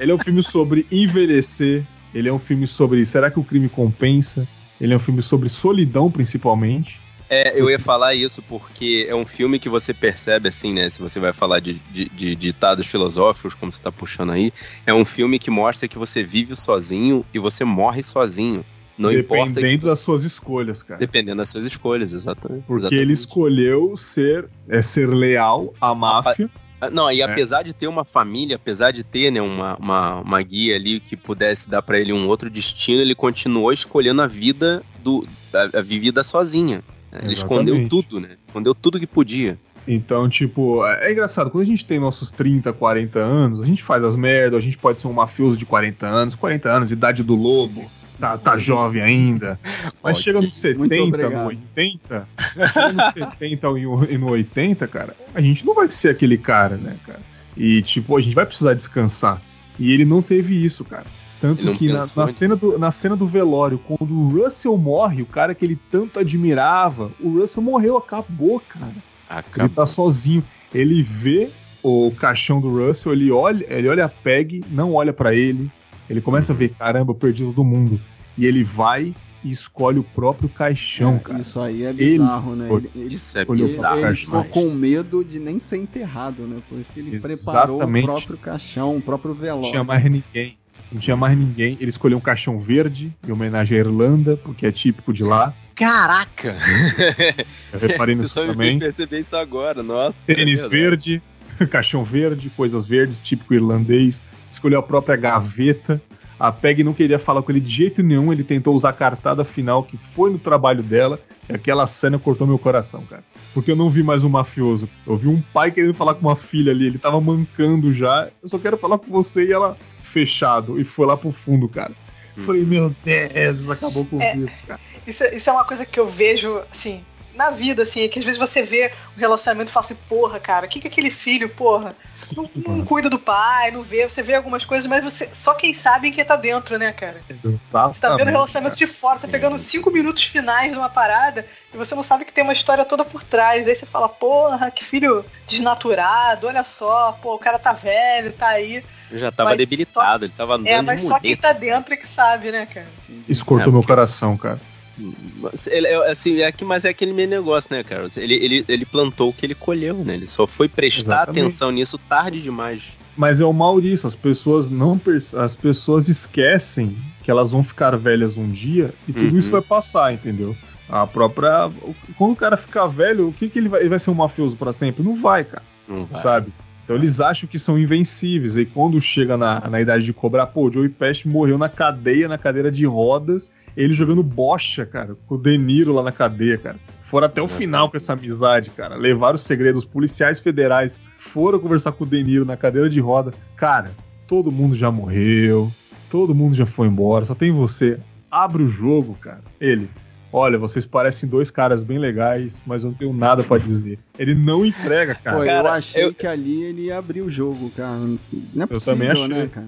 ele é um filme sobre envelhecer, ele é um filme sobre será que o crime compensa? Ele é um filme sobre solidão, principalmente. É, eu ia falar isso porque é um filme que você percebe, assim, né? Se você vai falar de, de, de ditados filosóficos, como você tá puxando aí, é um filme que mostra que você vive sozinho e você morre sozinho. Não importa. dependendo das você- suas escolhas, cara. Dependendo das suas escolhas, exatamente. Porque exatamente. ele escolheu ser, é, ser leal à máfia. Ah, Não, e É. apesar de ter uma família, apesar de ter né, uma, uma, uma guia ali que pudesse dar pra ele um outro destino, ele continuou escolhendo a vida do a, a vivida sozinha. Ele escondeu tudo, né? Escondeu tudo que podia. Então, tipo, é é engraçado, quando a gente tem nossos 30, 40 anos, a gente faz as merdas, a gente pode ser um mafioso de 40 anos, 40 anos, idade do lobo, tá, tá jovem ainda. Mas Ok. chega nos 70, obrigado. no 80, chega nos 70 e no- e no 80, cara, a gente não vai ser aquele cara, né, cara? E, tipo, a gente vai precisar descansar. E ele não teve isso, cara. Tanto que na, na cena do, na cena do velório, quando o Russell morre, o cara que ele tanto admirava, o Russell morreu, acabou, cara. Acabou. Ele tá sozinho. Ele vê o caixão do Russell, ele olha, ele olha a Peg, não olha para ele. Ele começa uhum. a ver, caramba, eu perdi todo mundo. E ele vai e escolhe o próprio caixão, é, cara. Isso aí é bizarro, ele, né? Ele, isso é bizarro. Ele ficou com medo de nem ser enterrado, né? Por isso que ele Exatamente. preparou o próprio caixão, o próprio velório. Não tinha mais ninguém. Não tinha mais ninguém. Ele escolheu um caixão verde, em homenagem à Irlanda, porque é típico de lá. Caraca! Eu reparei nisso também. Você perceber isso agora, nossa. Tênis é verde, caixão verde, coisas verdes, típico irlandês. Escolheu a própria gaveta. A Peg não queria falar com ele de jeito nenhum, ele tentou usar a cartada final que foi no trabalho dela, e aquela cena cortou meu coração, cara. Porque eu não vi mais um mafioso. Eu vi um pai querendo falar com uma filha ali, ele tava mancando já. Eu só quero falar com você e ela fechado. E foi lá pro fundo, cara. Hum. Falei, meu Deus, acabou com é, isso, cara. Isso, isso é uma coisa que eu vejo, assim, na vida, assim, é que às vezes você vê o relacionamento e fala assim, porra, cara, o que que aquele filho, porra, não, não, cuida do pai, não vê, você vê algumas coisas, mas você só quem sabe quem tá dentro, né, cara? Exatamente. Você tá vendo o relacionamento de fora, tá pegando cinco minutos finais de uma parada e você não sabe que tem uma história toda por trás. Aí você fala, porra, que filho desnaturado, olha só, pô, o cara tá velho, tá aí. já tava mas debilitado, só... ele tava andando É, mas só quem tá dentro é que sabe, né, cara? Isso cortou é, meu coração, cara. Ele, é, assim, é que, mas é aquele meio negócio, né, cara? Ele, ele, ele plantou o que ele colheu, né? Ele só foi prestar Exatamente. atenção nisso tarde demais. Mas é o mal disso, as pessoas não as pessoas esquecem que elas vão ficar velhas um dia e tudo uhum. isso vai passar, entendeu? A própria. Quando o cara ficar velho, o que, que ele vai. Ele vai ser um mafioso para sempre? Não vai, cara. Não vai. Sabe? Então eles acham que são invencíveis. E quando chega na, na idade de cobrar, pô, o Joey Pest morreu na cadeia, na cadeira de rodas, ele jogando bocha, cara, com o De Niro lá na cadeia, cara. Foram até o final com essa amizade, cara. Levaram os segredos, os policiais federais foram conversar com o De Niro na cadeira de roda. Cara, todo mundo já morreu, todo mundo já foi embora, só tem você. Abre o jogo, cara. Ele, olha, vocês parecem dois caras bem legais, mas eu não tenho nada para dizer. Ele não entrega, cara. Pô, eu achei eu... que ali ele ia abrir o jogo, cara. Não é possível, eu também achei. né, cara?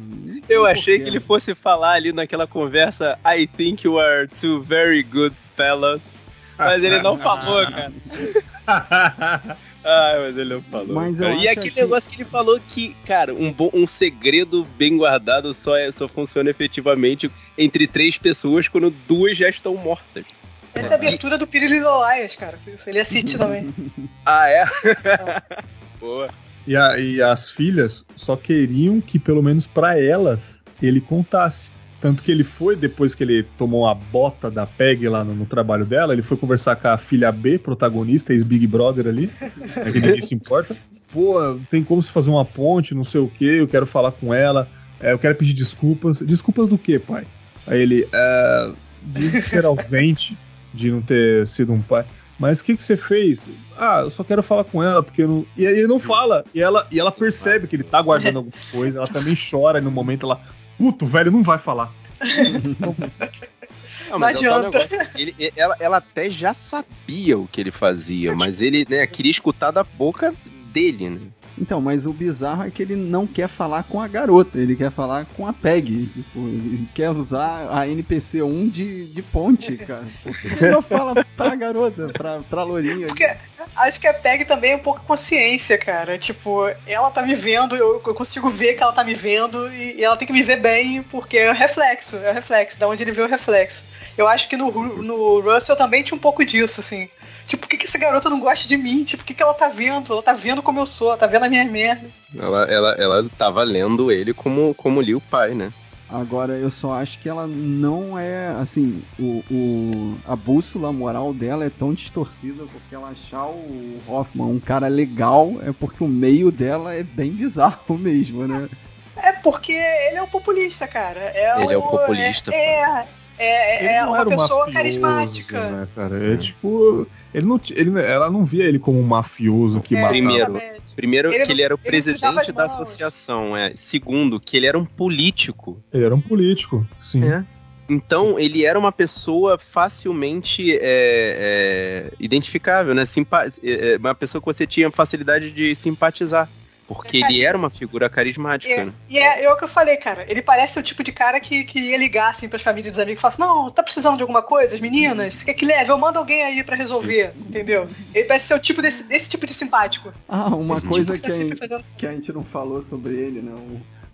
Eu achei que ele fosse falar ali naquela conversa I think you are two very good fellas. Mas ele não falou, cara. Ai, mas ele não falou. Mas e aquele que... negócio que ele falou que, cara, um, bom, um segredo bem guardado só, é, só funciona efetivamente entre três pessoas quando duas já estão mortas. Essa é a abertura do Piri Lias, cara. Ele assiste também. ah, é? Boa. E, a, e as filhas só queriam que, pelo menos para elas, ele contasse. Tanto que ele foi, depois que ele tomou a bota da Peg lá no, no, trabalho dela, ele foi conversar com a filha B, protagonista, ex-Big Brother ali, é que ninguém se importa. Pô, tem como se fazer uma ponte, não sei o que, eu quero falar com ela, é, eu quero pedir desculpas. Desculpas do que, pai? Aí ele, é, de ser ausente, de não ter sido um pai. Mas o que, que você fez? Ah, eu só quero falar com ela, porque eu não. E aí ele não fala. E ela, e ela percebe que ele tá guardando alguma coisa, ela também chora e no momento ela. Puto, velho, não vai falar. Não, não é adianta. ele, ela, ela até já sabia o que ele fazia, mas ele né, queria escutar da boca dele, né? Então, mas o bizarro é que ele não quer falar com a garota, ele quer falar com a Peg. Tipo, ele quer usar a NPC 1 de, de ponte, cara. Ele não fala pra garota, pra, pra Lourinha? Porque acho que a Peg também é um pouco consciência, cara. Tipo, ela tá me vendo, eu, eu consigo ver que ela tá me vendo e, e, ela tem que me ver bem porque é reflexo, é o reflexo, da onde ele vê o reflexo. Eu acho que no, no Russell também tinha um pouco disso, assim. Tipo, por que, que essa garota não gosta de mim? Tipo, o que, que ela tá vendo? Ela tá vendo como eu sou, ela tá vendo a minha merda. Ela, ela, ela tava lendo ele como, como li o pai, né? Agora, eu só acho que ela não é, assim, o, o, a bússola moral dela é tão distorcida porque ela achar o Hoffman um cara legal é porque o meio dela é bem bizarro mesmo, né? É porque ele é o populista, cara. É ele o, é o populista. É, é, é, é uma pessoa mafioso, carismática. Né, cara? É, é tipo. Ele não, ele, ela não via ele como um mafioso que é, matava. Primeiro, primeiro ele que ele era o presidente da associação. É. Segundo, que ele era um político. Ele era um político, sim. É. Então, ele era uma pessoa facilmente é, é, identificável, né? Simpa é, é, uma pessoa que você tinha facilidade de simpatizar. Porque ele era uma figura carismática, É, né? e é, é o que eu falei, cara. Ele parece o tipo de cara que, que ia ligar assim pras famílias dos amigos e falar assim: Não, tá precisando de alguma coisa, as meninas? Você quer que leve? Eu mando alguém aí pra resolver, entendeu? Ele parece ser o tipo desse, desse tipo de simpático. Ah, uma Esse coisa tipo que tá a, gente, fazendo- que a gente não falou sobre ele, né?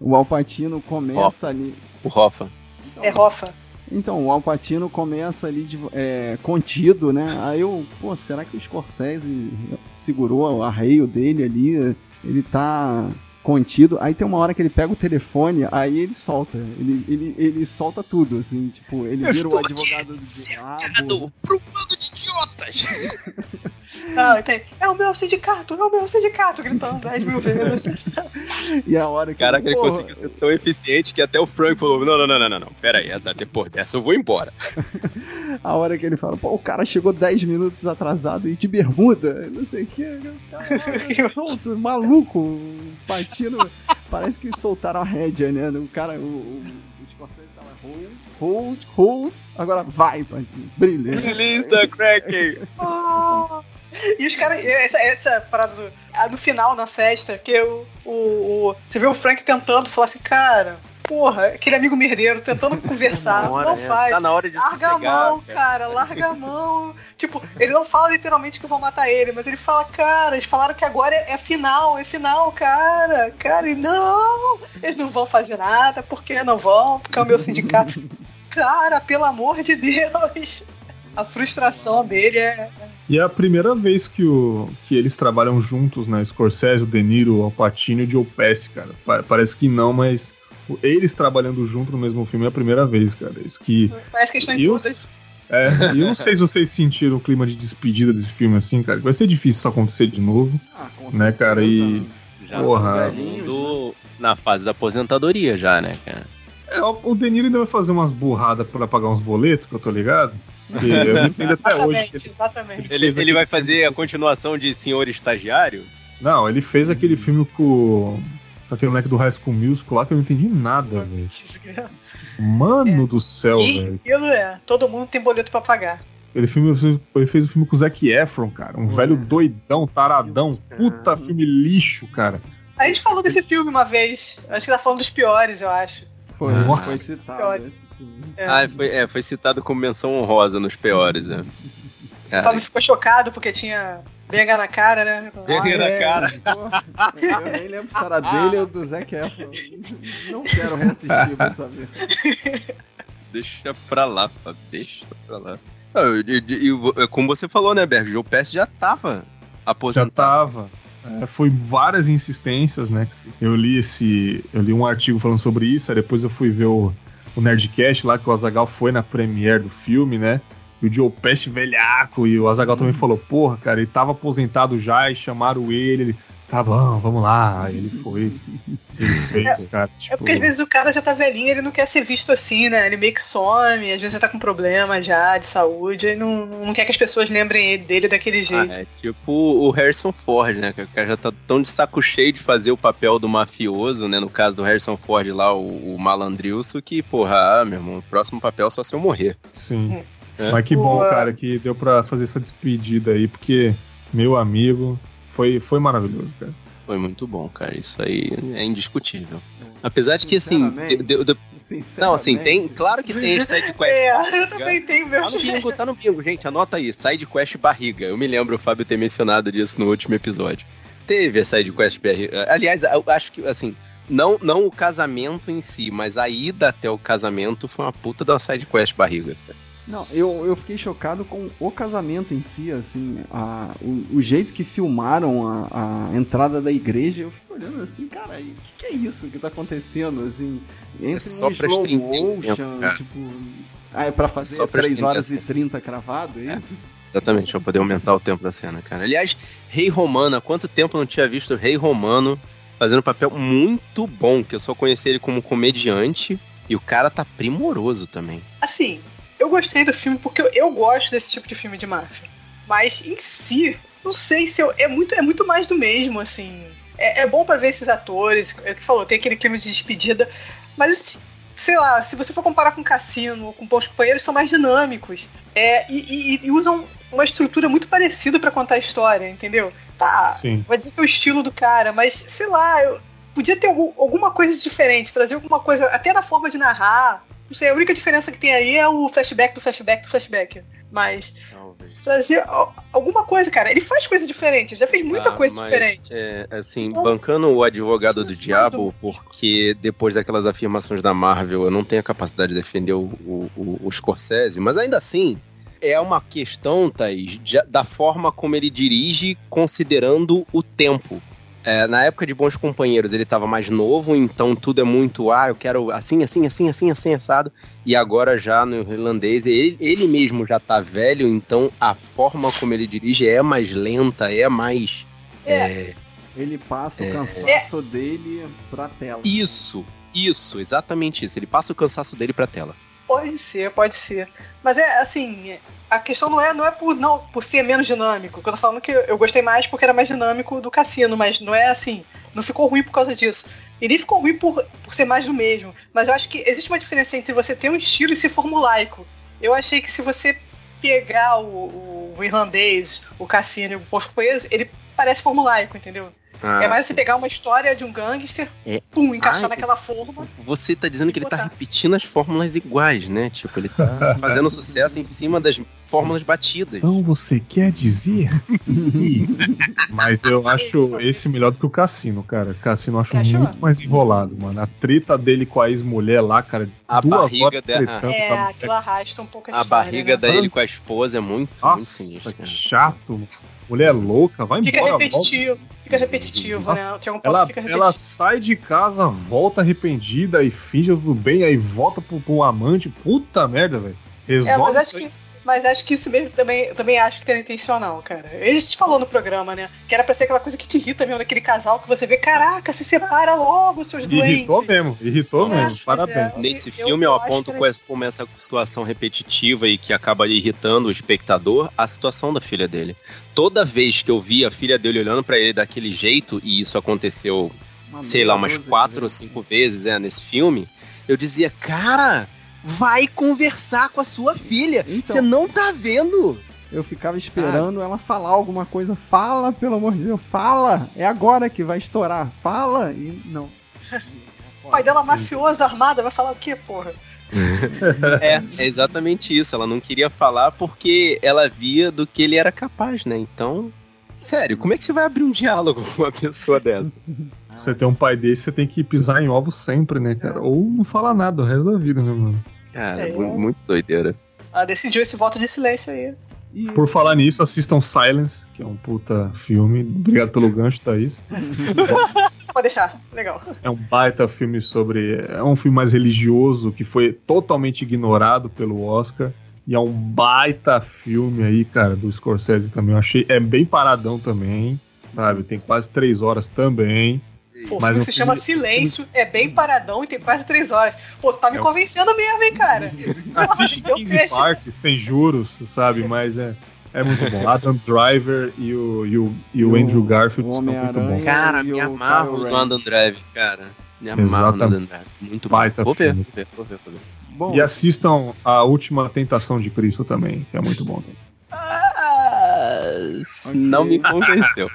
O, o Alpatino começa ali. O Hoffa. Então, É Rofa. Então, o Alpatino começa ali de- é, contido, né? Aí eu, pô, será que o Scorsese segurou o arreio dele ali? Ele tá contido. Aí tem uma hora que ele pega o telefone, aí ele solta. Ele, ele, ele solta tudo, assim, tipo, ele Eu vira o advogado do diabo. pro bando de idiotas! Não, tem, é o meu sindicato, é o meu sindicato, gritando 10 mil vezes. E a hora que Caraca, ele porra, conseguiu ser tão eficiente que até o Frank falou: não, não, não, não, não, não. Pera aí, depois dessa eu vou embora. A hora que ele fala, pô, o cara chegou 10 minutos atrasado e de bermuda, não sei o que. Caralho, solto, maluco. O Patino, parece que soltaram a rédea, né? O cara, o, o, o Scorsese tava hold, hold, hold. Agora vai, brilha. Release the Kraken! Ah. E os caras, essa, essa parada do, no final, na festa, que o, o, o- Você vê o Frank tentando falar assim, cara, porra, aquele amigo merdeiro tentando conversar, Na hora, não é, faz. Tá na hora de Larga a mão, cara, larga a mão. tipo, ele não fala literalmente que vão matar ele, mas ele fala, cara, eles falaram que agora é, é final, é final, cara. Cara, e não, eles não vão fazer nada, por que não vão? Porque é o meu sindicato. cara, pelo amor de Deus. A frustração dele é. E é a primeira vez que, o, que eles trabalham juntos, né? Scorsese, o De Niro, o Alpatino e o Joe Pesci, cara. Pa- parece que não, mas eles trabalhando junto no mesmo filme é a primeira vez, cara. Isso que. Parece que eles estão em E todas. os, é, e eu não sei se vocês sentiram o clima de despedida desse filme assim, cara. Vai ser difícil isso acontecer de novo. Ah, com Né, cara, certeza. e- Já Porra. mundo na fase da aposentadoria já, né, cara? É, o o De Niro ainda vai fazer umas burradas pra pagar uns boletos, que eu tô ligado. Que eu entendo até hoje. Exatamente, exatamente. Ele, ele vai fazer a continuação de Senhor Estagiário? Não, ele fez aquele filme com, com aquele moleque do High School Musical lá que eu não entendi nada, velho. Mano do céu, velho. é, todo mundo tem boleto pra pagar. Ele, filme, ele fez o filme com o Zac Efron, cara. Um velho doidão, taradão. Puta filme lixo, cara. A gente falou desse filme uma vez. Acho que tá falando dos piores, eu acho. Foi, Nossa. foi citado esse filme. É. Ah, foi, é, foi citado como menção honrosa nos piores, né? O Fábio ficou chocado porque tinha BH na cara, né? BH na é, cara. porra, eu nem lembro se era dele ou do Zac Efron. Não quero reassistir pra saber. deixa pra lá, Fábio, deixa pra lá. Ah, e- e- e- como você falou, né, Berg? O Joe Pesci já tava Já aposentado. tava. É, foi várias insistências, né? Eu li esse. Eu li um artigo falando sobre isso, aí depois eu fui ver o, o Nerdcast lá que o Azagal foi na premiere do filme, né? E o Joe Pesci velhaco, e o Azagal também falou, porra, cara, ele tava aposentado já e chamaram ele. Tá bom, vamos lá. Aí ele foi. Ele fez, cara. É Tipo, porque às vezes o cara já tá velhinho, ele não quer ser visto assim, né? Ele meio que some, às vezes ele tá com problema já de saúde, ele não, não quer que as pessoas lembrem ele- dele daquele Ah, jeito. é tipo o Harrison Ford, né? Que o cara já tá tão de saco cheio de fazer o papel do mafioso, né? No caso do Harrison Ford lá, o, o malandrilso, que, porra, ah, meu irmão, o próximo papel é só se eu morrer. Sim. É. Mas que bom, cara, que deu pra fazer essa despedida aí, porque, meu amigo, foi, foi maravilhoso, cara. Foi muito bom, cara. Isso aí é indiscutível. Apesar de que, assim. Deu- Sinceramente. não, assim, tem. Claro que tem side quest. É, eu também tenho Tá meus. no bingo, tá no bingo, gente. Anota aí, side quest barriga. Eu me lembro o Fábio ter mencionado disso no último episódio. Teve a side quest barriga. Aliás, eu acho que, assim, não, não o casamento em si, mas a ida até o casamento foi uma puta da side quest barriga. Não, eu, eu fiquei chocado com o casamento em si, assim, a, o, o jeito que filmaram a, a entrada da igreja, eu fico olhando assim, cara, o que, que é isso que tá acontecendo, assim, entre só um slow o motion, tempo, cara. tipo, ah, é pra fazer Só pra 3 estender horas e 30 cravado, é isso? Exatamente, pra poder aumentar o tempo da cena, cara. Aliás, Rei Romano, há quanto tempo eu não tinha visto o Rei Romano fazendo um papel muito bom, que eu só conheci ele como comediante, e o cara tá primoroso também. Assim, eu gostei do filme porque eu, eu gosto desse tipo de filme de máfia. Mas em si, não sei se eu, é muito é muito mais do mesmo, assim. É, é bom pra ver esses atores, é o que falou, tem aquele clima de despedida, mas sei lá, se você for comparar com Cassino ou com Bons Companheiros, são mais dinâmicos. É, e, e- e usam uma estrutura muito parecida para contar a história, entendeu? Tá, Sim. vai dizer que é o estilo do cara, mas sei lá, eu, podia ter algum, alguma coisa diferente, trazer alguma coisa, até na forma de narrar. Não sei, a única diferença que tem aí é o flashback do flashback do flashback. Mas Talvez. trazer al- alguma coisa, cara. Ele faz coisa diferente, já fez muita Ah, coisa mas, diferente. É, assim, Então, bancando o advogado do precisa diabo, porque depois daquelas afirmações da Marvel, eu não tenho a capacidade de defender o, o, o- o Scorsese, mas ainda assim, é uma questão, Thaís, da forma como ele dirige, considerando o tempo. É, na época de Bons Companheiros, ele estava mais novo, então tudo é muito, ah, eu quero assim, assim, assim, assim, assim, assado. E agora já no irlandês, ele, ele mesmo já tá velho, então a forma como ele dirige é mais lenta, é mais. é, Ele passa É. o cansaço dele pra tela. Isso, isso, exatamente isso. Ele passa o cansaço dele pra tela. Pode ser, pode ser. Mas é assim, a questão não é, não é por, não, por ser menos dinâmico. Eu tô falando que eu gostei mais porque era mais dinâmico do cassino, mas não é assim. Não ficou ruim por causa disso. E nem ficou ruim por, por ser mais do mesmo. Mas eu acho que existe uma diferença entre você ter um estilo e ser formulaico. Eu achei que se você pegar o, o irlandês, o cassino e o Coelho, ele parece formulaico, entendeu? Ah, é mais você pegar uma história de um gangster, É. pum, encaixar Ai, naquela forma. Você tá dizendo que ele tá Botar. repetindo as fórmulas iguais, né? Tipo, ele tá fazendo sucesso em cima das fórmulas batidas. Então você quer dizer? Mas eu acho esse melhor do que o Cassino, cara. Cassino eu acho muito mais enrolado, mano. A treta dele com a ex-mulher lá, cara. A barriga dela- É, a aquilo arrasta um pouco a, A história, barriga né? dele com a esposa é muito, muito Nossa, sinistra. que chato. Mulher louca, vai Fica embora. repetitivo, fica repetitivo, né? Tinha um ponto Ela, que fica ela repetitivo. sai de casa, volta arrependida e finge tudo bem, aí volta pro, pro amante. Puta merda, velho. Resolve. É, mas acho que. Mas acho que isso mesmo também, eu também acho que era intencional, cara. Ele te falou no programa, né? Que era pra ser aquela coisa que te irrita mesmo, daquele casal que você vê, caraca, se separa logo, seus doentes. Irritou mesmo, irritou É, mesmo. mas Parabéns. é. Nesse Eu- filme, eu eu aponto que com essa- como essa situação repetitiva e que acaba irritando o espectador, a situação da filha dele. Toda vez que eu vi a filha dele olhando pra ele daquele jeito, e isso aconteceu Uma sei lá, umas quatro ou cinco vezes é, nesse filme, eu dizia, cara, vai conversar com a sua filha. Então. Você não tá vendo? Eu ficava esperando ela falar alguma coisa. Fala, pelo amor de Deus, fala! É agora que vai estourar. Fala! E não. O pai dela mafioso, armado, vai falar o quê, porra? É, é exatamente isso. Ela não queria falar porque ela via do que ele era capaz, né? Então, sério, como é que você vai abrir um diálogo com uma pessoa dessa? Você tem um pai desse, você tem que pisar em ovos sempre, né, cara? Ou não falar nada o resto da vida, né, mano? Cara, É. mu- muito doideira. Ela decidiu esse voto de silêncio aí. E Por falar nisso, assistam Silence, que é um puta filme. Obrigado pelo gancho, Thaís. Pode deixar, legal. É um baita filme sobre. É um filme mais religioso que foi totalmente ignorado pelo Oscar. E é um baita filme aí, cara, do Scorsese também. Eu achei. É bem paradão também, sabe? Tem quase três horas também. Pô, o Mas filme se filme- chama Silêncio, é bem paradão e tem quase três horas. Pô, tu tá me É o- convencendo mesmo, hein, cara? Assiste eu 15 fecho. partes, sem juros, sabe? Mas é, é muito bom. Adam Driver e o, e o, e o o- Andrew Garfield o são muito bons. Cara, me o amarro no. Adam Drive, cara. Me amarro no. Adam Drive. Muito bom. Baita Vou ver, vou ver, vou ver, vou ver. Bom, E assistam A Última Tentação de Cristo também, que é muito bom. Não me convenceu.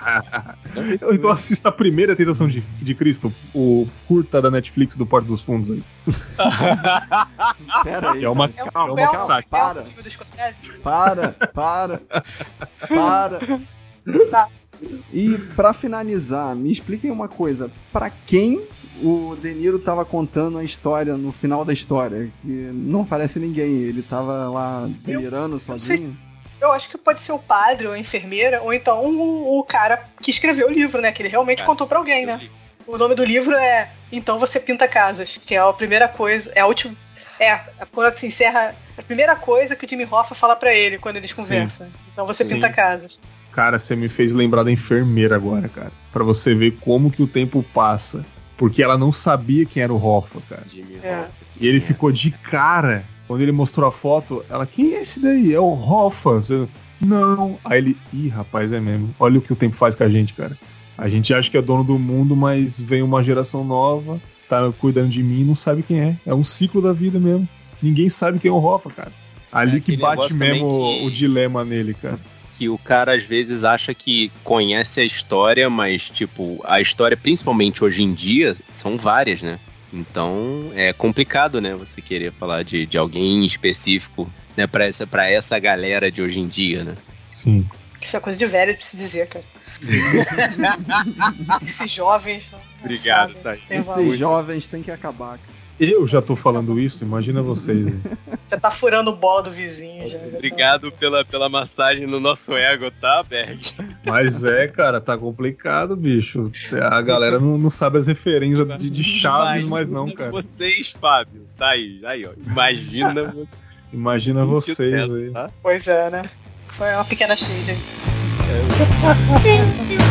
Eu então assista a primeira Tentação de, de Cristo, o curta da Netflix do Porto dos Fundos aí. pera aí. É uma, É um, é uma é para. Para, para, para. Tá. E pra finalizar, me expliquem uma coisa. Pra quem o De Niro tava contando a história no final da história? Que não aparece ninguém. Ele tava lá delirando sozinho. Eu acho que pode ser o padre ou a enfermeira, ou então o, o cara que escreveu o livro, né? Que ele realmente Cara, contou pra alguém, né? O nome do livro é Então Você Pinta Casas, que é a primeira coisa, é a última. É, quando se encerra, a primeira coisa que o Jimmy Hoffa fala pra ele quando eles conversam. Então você Sim. pinta casas. Cara, você me fez lembrar da enfermeira agora, cara. Pra você ver como que o tempo passa. Porque ela não sabia quem era o Hoffa, cara. Jimmy É. Hoffa, E ele é. ficou de cara. Quando ele mostrou a foto, ela, quem é esse daí? É o Hoffa. Você, não. Aí ele, ih, rapaz, é mesmo. Olha o que o tempo faz com a gente, cara. A gente acha que é dono do mundo, mas vem uma geração nova, tá cuidando de mim e não sabe quem é. É um ciclo da vida mesmo. Ninguém sabe quem é o Hoffa, cara. Ali É que bate mesmo que- o dilema nele, cara. que o cara às vezes acha que conhece a história, mas tipo, a história, principalmente hoje em dia, são várias, né? Então é complicado, né? Você querer falar de, de alguém específico, né? Pra essa, pra essa galera de hoje em dia, né? Sim. Isso é coisa de velho de se dizer, cara. Esses jovens. não Obrigado. Tem Esses valor. jovens têm que acabar. cara. Eu já tô falando isso, imagina vocês. né? Já tá furando bola do vizinho. Já, já tá- Obrigado pela, pela massagem no nosso ego, tá, Berg? Mas é, cara, tá complicado, bicho. A galera não, não sabe as referências de, de Chaves, mas não, cara. Vocês, Fábio. Tá aí, aí, ó. Imagina você. Imagina vocês dessa, aí. tá? Pois é, né? Foi uma pequena shade aí. Ai,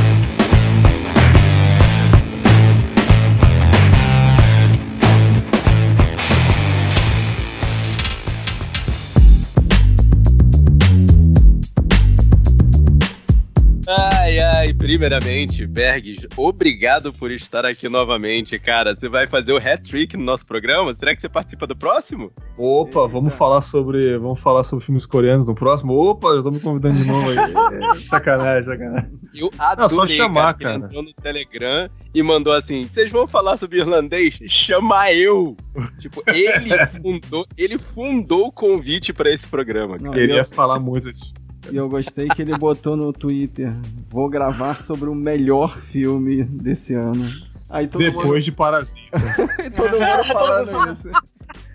primeiramente, Bergs, obrigado por estar aqui novamente, cara. Você vai fazer o hat-trick no nosso programa? Será que você participa do próximo? Opa, vamos falar sobre. Vamos falar sobre filmes coreanos no próximo? Opa, já tô me convidando de novo aí. É, sacanagem, sacanagem. Eu só adorei, chamar, cara, que Ele cara. entrou no Telegram e mandou assim, vocês vão falar sobre irlandês? Chama eu! tipo, ele fundou, ele fundou o convite pra esse programa. Não, Queria falar muito isso. E eu gostei que ele botou no Twitter: vou gravar sobre o melhor filme desse ano. Aí todo Depois de Parasita. mundo, todo mundo falando isso.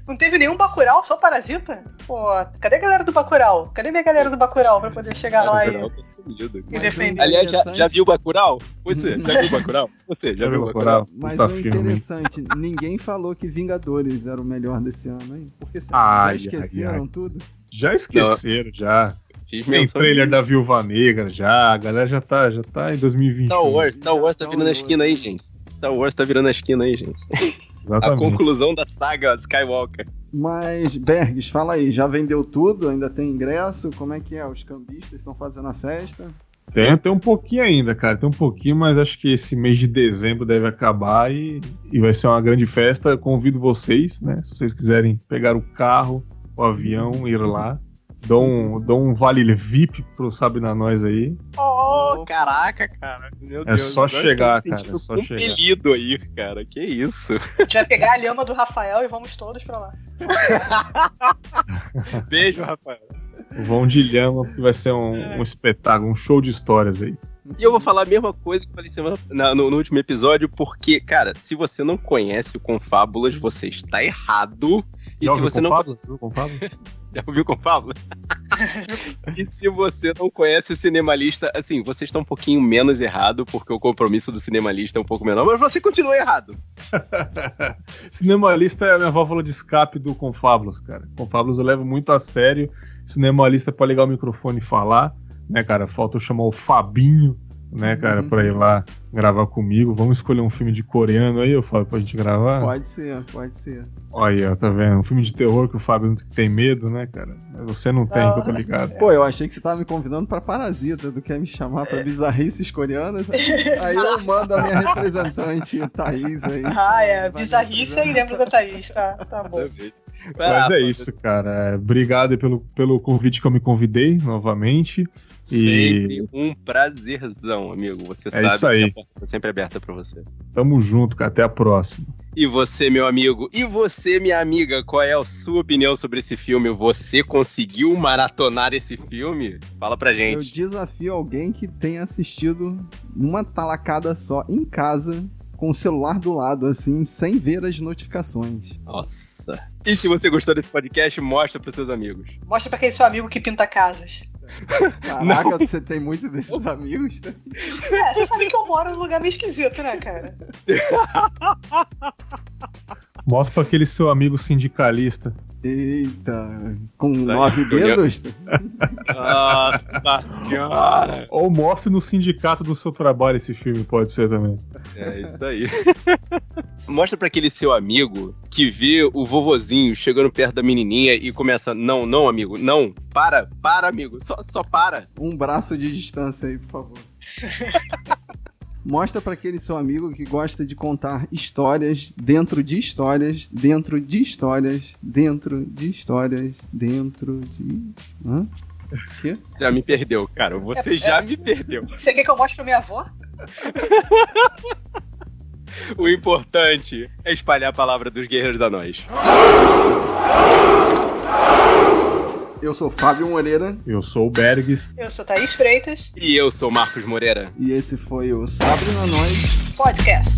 Não teve nenhum Bacurau, só Parasita? Pô, cadê a galera do Bacurau? Cadê minha galera do Bacurau pra poder chegar lá e... tá sumido. E defender. o Aliás, já, já viu o Bacurau? Você, já viu o Bacurau? Você, já, Já viu viu o Bacurau? Mas o filme. interessante, ninguém falou que Vingadores era o melhor desse ano, hein? Porque Ai, já esqueceram ai, ai. tudo. Já esqueceram, já. Tem trailer de- da Viúva Negra, já. A galera já tá, já tá em 2021. Star Wars, Star Wars tá virando a esquina aí, gente. Star Wars tá virando a esquina aí, gente. A Exatamente. conclusão da saga Skywalker. Mas, Bergs, fala aí, já vendeu tudo? Ainda tem ingresso? Como é que é? Os cambistas estão fazendo a festa? Tem, tem um pouquinho ainda, cara. Tem um pouquinho, mas acho que esse mês de dezembro deve acabar e, e vai ser uma grande festa. Eu convido vocês, né? Se vocês quiserem pegar o carro, o avião, ir lá. Dou um, dou um vale VIP pro Sabe na Nós aí. Oh, caraca, cara. Meu É só eu tô chegar, cara, é só chegar. compelido aí, cara. Que isso. A gente vai pegar a lhama do Rafael e vamos todos pra lá. Beijo, Rafael. Vão de lhama, porque vai ser um, um espetáculo, um show de histórias aí. E eu vou falar a mesma coisa que eu falei semana, na- no, no último episódio, porque, cara, se você não conhece o Confábulas, você está errado. E Já se você não. Confábulas? Viu Confábulas? Já ouviu Confábulas? e se você não conhece o Cinemalista, assim, você está um pouquinho menos errado, porque o compromisso do Cinemalista é um pouco menor, mas você continua errado. Cinemalista é a minha válvula de escape do Confábulos, cara. Confábulos eu levo muito a sério. Cinemalista é pra ligar o microfone e falar, né, cara? Falta eu chamar o Fabinho, né, cara, pra ir lá gravar comigo. Vamos escolher um filme de coreano aí, eu falo, pra gente gravar. Pode ser, pode ser. Olha aí, ó, tá vendo? Um filme de terror que o Fábio tem medo, né, cara? Mas Você não tem, Não. tô ligado. Pô, eu achei que você tava me convidando pra Parasita, tu quer me chamar pra bizarrices coreanas? Aí eu mando a minha representante, Thaís, aí. Ah, é. Bizarrice aí lembra da Thaís, tá, tá bom. Mas Ah, é isso, cara. É, Obrigado pelo, pelo convite que eu me convidei novamente. E- Sempre um prazerzão, amigo. Você É sabe isso aí. que a porta tá sempre aberta pra você. Tamo junto, cara. Até a próxima. E você, meu amigo, e você, minha amiga, qual é a sua opinião sobre esse filme? Você conseguiu maratonar esse filme? Fala pra Eu gente. desafio alguém que tenha assistido numa talacada só em casa, com o celular do lado, assim, sem ver as notificações. Nossa. E se você gostou desse podcast, mostra pros seus amigos. Mostra pra aquele seu amigo que pinta casas. Caraca, você tem muito desses amigos? né? É, você sabe que eu moro num lugar meio esquisito, né, cara? Mostra pra aquele seu amigo sindicalista. Eita, com Tá nove dedos? Nossa senhora! Ou mostre no sindicato do seu trabalho esse filme, pode ser também. É isso aí. Mostra pra aquele seu amigo que vê o vovozinho chegando perto da menininha e começa: Não, não, amigo, não, para, para, amigo, só, só para. Um braço de distância aí, por favor. Mostra para aquele seu amigo que gosta de contar histórias dentro de histórias, dentro de histórias, dentro de histórias, dentro de. Hã? Quê? Já me perdeu, cara. Você é, já é... me perdeu. Você quer que eu mostre pra minha avó? o importante é espalhar a palavra dos guerreiros da nós. Eu sou Fábio Moreira. Eu sou o Bergs. Eu sou Thaís Freitas. E eu sou Marcos Moreira. E esse foi o Sabre na Nós Podcast.